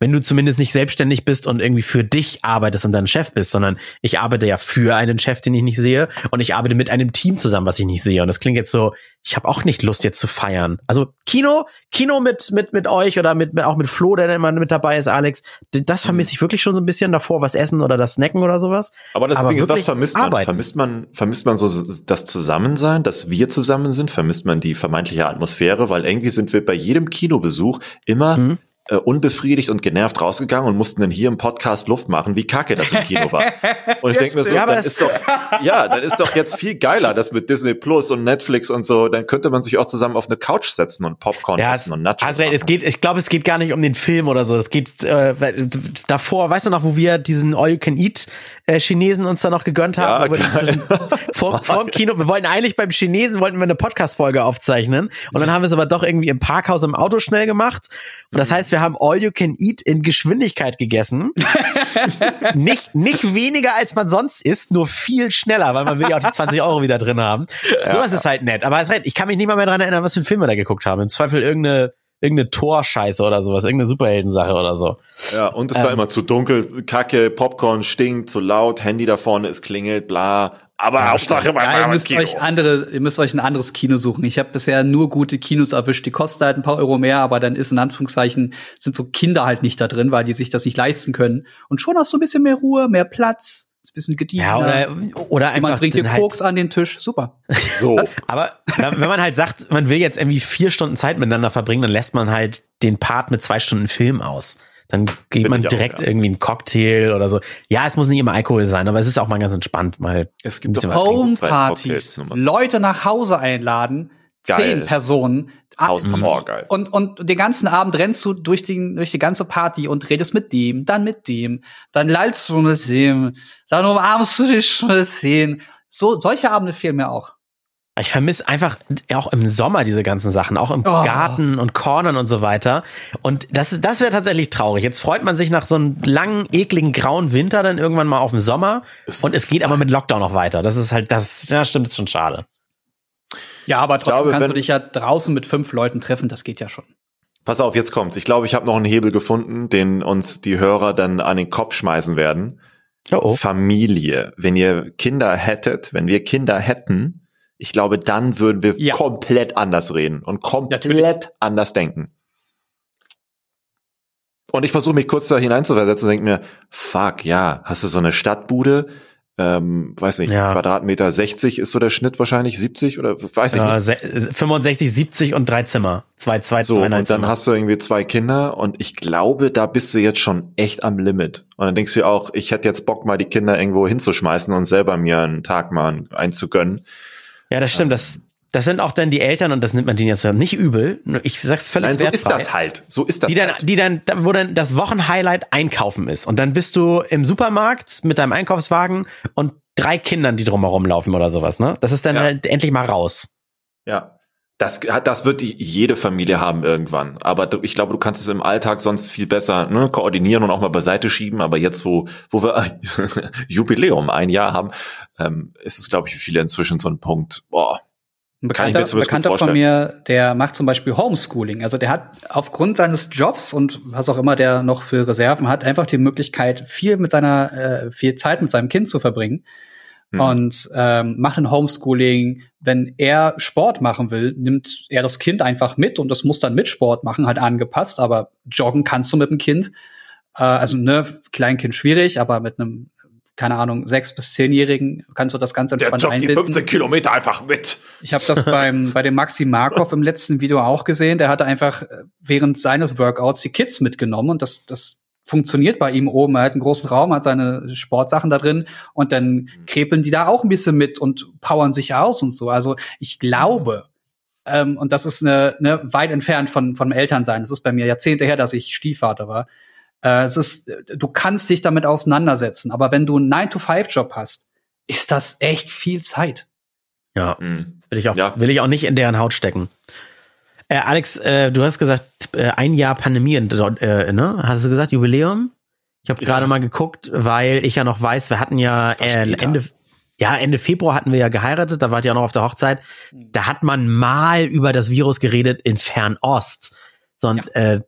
Wenn du zumindest nicht selbstständig bist und irgendwie für dich arbeitest und dann Chef bist, sondern ich arbeite ja für einen Chef, den ich nicht sehe und ich arbeite mit einem Team zusammen, was ich nicht sehe. Und das klingt jetzt so, ich habe auch nicht Lust jetzt zu feiern. Also Kino, Kino mit mit mit euch oder mit, mit auch mit Flo, der immer mit dabei ist, Alex, das vermisse ich wirklich schon so ein bisschen davor, was essen oder das Snacken oder sowas. Aber das aber Ding wirklich vermisst man? arbeiten. Vermisst man, vermisst man so das Zusammensein, dass wir zusammen sind? Vermisst man die vermeintliche Atmosphäre? Weil irgendwie sind wir bei jedem Kinobesuch immer Mhm. Äh, unbefriedigt und genervt rausgegangen und mussten dann hier im Podcast Luft machen, wie kacke das im Kino war. Und ich denke mir so, Ja, dann ist doch, ja, dann ist doch jetzt viel geiler, das mit Disney Plus und Netflix und so. Dann könnte man sich auch zusammen auf eine Couch setzen und Popcorn Ja, essen es, und Nachos also es machen. geht, ich glaube, es geht gar nicht um den Film oder so. Es geht äh, davor, weißt du noch, wo wir diesen All You Can Eat äh, Chinesen uns da noch gegönnt haben, Ja, zwischen- vor, vor dem Kino, wir wollten eigentlich beim Chinesen wollten wir eine Podcast Folge aufzeichnen und dann haben wir es aber doch irgendwie im Parkhaus im Auto schnell gemacht und das heißt, wir haben All You Can Eat in Geschwindigkeit gegessen. nicht nicht weniger als man sonst isst, nur viel schneller, weil man will ja auch die 20 Euro wieder drin haben. Sowas ist halt nett, aber es ist halt, ich kann mich nicht mal mehr dran erinnern, was für einen Film wir da geguckt haben. Im Zweifel irgendeine irgendeine Torscheiße oder sowas, irgendeine Superheldensache oder so. Ja, und es war Ähm. immer zu dunkel, Kacke, Popcorn stinkt, zu laut, Handy da vorne, es klingelt, bla. Aber Hauptsache man Ja, ihr müsst Kino. euch andere, ihr müsst euch ein anderes Kino suchen. Ich habe bisher nur gute Kinos erwischt. Die kosten halt ein paar Euro mehr, aber dann ist in Anführungszeichen sind so Kinder halt nicht da drin, weil die sich das nicht leisten können. Und schon hast du ein bisschen mehr Ruhe, mehr Platz, ist ein bisschen gediegener. Ja, oder oder Jemand einfach bringt dir halt, Koks an den Tisch. Super. so. Aber wenn wenn man halt sagt, man will jetzt irgendwie vier Stunden Zeit miteinander verbringen, dann lässt man halt den Part mit zwei Stunden Film aus. Dann geht Find man ich auch, direkt ja. irgendwie einen Cocktail oder so. Ja, es muss nicht immer Alkohol sein, aber es ist auch mal ganz entspannt, mal Es ein gibt bisschen doch was trinken. Cocktails, Homepartys. Leute nach Hause einladen, Geil. zehn Personen. Ah, Haus- die- geil. Und, und den ganzen Abend rennst du durch die, durch die ganze Party und redest mit dem, dann mit dem, dann lallst du mit dem, dann umarmst du dich mit dem. So, solche Abende fehlen mir auch. Ich vermisse einfach auch im Sommer diese ganzen Sachen, auch im Oh. Garten und Cornern und so weiter. Und das, das wäre tatsächlich traurig. Jetzt freut man sich nach so einem langen, ekligen, grauen Winter dann irgendwann mal auf den Sommer. Ist Und es geht aber mit Lockdown noch weiter. Das ist halt, das, ja, stimmt, ist schon schade. Ja, aber trotzdem glaube, kannst du dich ja draußen mit fünf Leuten treffen, das geht ja schon. Pass auf, jetzt kommt's. Ich glaube, ich habe noch einen Hebel gefunden, den uns die Hörer dann an den Kopf schmeißen werden. Oh, oh. Familie. Wenn ihr Kinder hättet, wenn wir Kinder hätten, ich glaube, dann würden wir Ja. komplett anders reden und komplett Natürlich. anders denken. Und ich versuche mich kurz da hineinzuversetzen und denke mir, fuck, ja, hast du so eine Stadtbude, ähm, weiß nicht, Ja. Quadratmeter 60 ist so der Schnitt wahrscheinlich, 70 oder weiß ich Äh, nicht. se- 65, 70 und drei Zimmer. Zwei, zwei, So, zweieinhalb und dann Zimmer. hast du irgendwie zwei Kinder und ich glaube, da bist du jetzt schon echt am Limit. Und dann denkst du dir auch, ich hätte jetzt Bock, mal die Kinder irgendwo hinzuschmeißen und selber mir einen Tag mal einzugönnen. Ja, das stimmt. Das, das sind auch dann die Eltern und das nimmt man denen jetzt nicht übel. Ich sag's völlig Nein, so wertfrei. ist das halt. So ist das die dann, halt. die dann, da- wo dann das Wochenhighlight einkaufen ist. Und dann bist du im Supermarkt mit deinem Einkaufswagen und drei Kindern, die drumherum laufen oder sowas, ne? Das ist dann Ja. halt endlich mal raus. Ja. Das, das wird jede Familie haben irgendwann. Aber ich glaube, du kannst es im Alltag sonst viel besser ne, koordinieren und auch mal beiseite schieben. Aber jetzt, wo, wo wir ein Jubiläum, ein Jahr haben, ähm, ist es, glaube ich, für viele inzwischen so ein Punkt, boah, Ein Kann Bekannter, gut Bekannter von mir, der macht zum Beispiel Homeschooling. Also der hat aufgrund seines Jobs und was auch immer der noch für Reserven hat, einfach die Möglichkeit, viel mit seiner, äh, viel Zeit mit seinem Kind zu verbringen. Hm. Und ähm, macht ein Homeschooling. Wenn er Sport machen will, nimmt er das Kind einfach mit und das muss dann mit Sport machen, halt angepasst. Aber joggen kannst du mit dem Kind. Äh, also ne, Kleinkind schwierig, aber mit einem keine Ahnung, sechs bis zehnjährigen kannst du das ganz der entspannt joggt die einbinden. 15 Kilometer einfach mit. Ich habe das beim bei dem Maxi Markov im letzten Video auch gesehen. Der hatte einfach äh, während seines Workouts die Kids mitgenommen und das das funktioniert bei ihm oben. Er hat einen großen Raum, hat seine Sportsachen da drin und dann krepeln die da auch ein bisschen mit und powern sich aus und so. Also ich glaube, ähm, und das ist eine, eine weit entfernt von vom Elternsein. Es ist bei mir Jahrzehnte her, dass ich Stiefvater war. Äh, es ist, du kannst dich damit auseinandersetzen, aber wenn du einen 9-to-5-Job hast, ist das echt viel Zeit. Ja. Hm. Will ich auch, Ja. will ich auch nicht in deren Haut stecken. Äh, Alex, äh, du hast gesagt, äh, ein Jahr Pandemie, äh, ne? Hast du gesagt, Jubiläum? Ich habe Ja. gerade mal geguckt, weil ich ja noch weiß, wir hatten ja äh. Ende, ja, Ende Februar hatten wir ja geheiratet, da wart ihr auch noch auf der Hochzeit. Da hat man mal über das Virus geredet in Fernost. So, und, äh,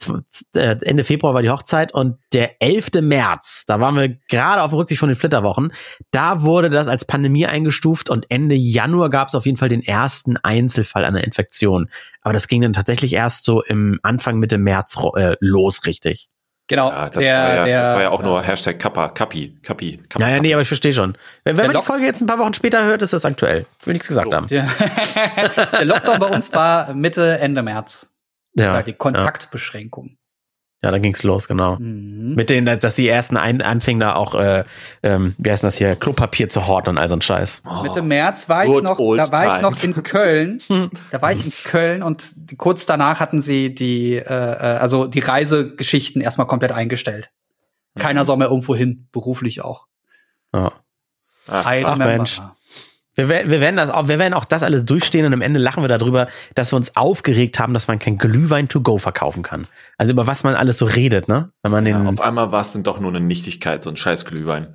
äh, Ende Februar war die Hochzeit und der 11. März, da waren wir gerade auf dem Rückweg von den Flitterwochen, da wurde das als Pandemie eingestuft und Ende Januar gab es auf jeden Fall den ersten Einzelfall einer Infektion. Aber das ging dann tatsächlich erst so im Anfang Mitte März äh, los, richtig. Genau, Ja, das, der, war ja, der, das war ja auch nur Hashtag Kappa, Kappi, Kappi, Kappa. Ja, ja, nee, aber ich verstehe schon. Wenn, wenn man die Lock- Folge jetzt ein paar Wochen später hört, ist das aktuell. Will nichts gesagt haben. der, der Lockdown bei uns war Mitte, Ende März. Ja, die Kontaktbeschränkung. ja dann ging's los, genau. Mhm. Mit denen, dass die ersten ein anfingen da auch, äh, ähm, wie heißt das hier, Klopapier zu horten und all so ein Scheiß. Mitte März war ich noch, da war ich noch times. in Köln. da war ich in Köln und kurz danach hatten sie die, äh, äh, also die Reisegeschichten erstmal komplett eingestellt. Keiner soll mehr irgendwo hin, beruflich auch. Ja. Ach, ach. Mensch. Wir, wir, werden das auch, wir werden auch das alles durchstehen und am Ende lachen wir darüber, dass wir uns aufgeregt haben, dass man kein Glühwein to go verkaufen kann. Also über was man alles so redet, ne? Wenn man Ja, den, auf einmal war es dann doch nur eine Nichtigkeit, so ein scheiß Glühwein.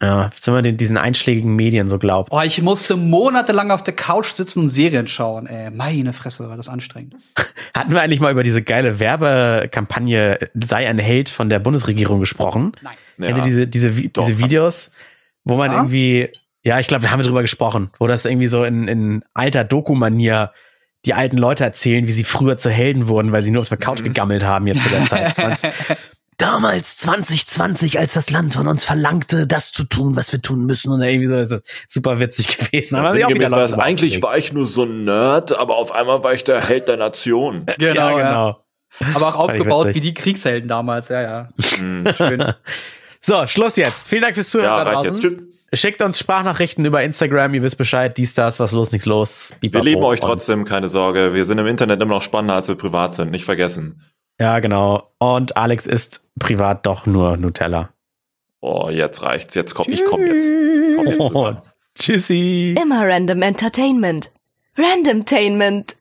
ja, wenn man den, diesen einschlägigen Medien so glaubt. Oh, ich musste monatelang auf der Couch sitzen und Serien schauen. Ey, meine Fresse, war das anstrengend. Hatten wir eigentlich mal über diese geile Werbekampagne Sei ein Held von der Bundesregierung gesprochen? Nein. Kennt ihr diese, diese, Doch. diese Videos, wo man Ja? irgendwie, ja, ich glaube, da haben wir drüber gesprochen, wo das irgendwie so in, in alter Doku-Manier die alten Leute erzählen, wie sie früher zu Helden wurden, weil sie nur auf der Couch Mhm. gegammelt haben jetzt zu der Zeit. 20. Damals 2020, als das Land von uns verlangte, das zu tun, was wir tun müssen und irgendwie so, das ist super witzig gewesen. Da sich auch wieder Leute eigentlich war ich nur so ein Nerd, aber auf einmal war ich der Held der Nation. Genau, ja, ja. genau. Aber auch aufgebaut wie die Kriegshelden damals, ja, ja. Hm. Schön. So, Schluss jetzt. Vielen Dank fürs Ja, Zuhören da reicht draußen. jetzt. Tschüss. Schickt uns Sprachnachrichten über Instagram, ihr wisst Bescheid, dies, das, was los, nichts los. Wir Bipapo. lieben euch trotzdem, keine Sorge. Wir sind im Internet immer noch spannender, als wir privat sind. Nicht vergessen. Ja, genau. Und Alex isst privat doch nur Nutella. Oh, jetzt reicht's. Jetzt komm, ich komm jetzt. Ich komm jetzt. Dann. Tschüssi. Immer Random Entertainment. Randomtainment.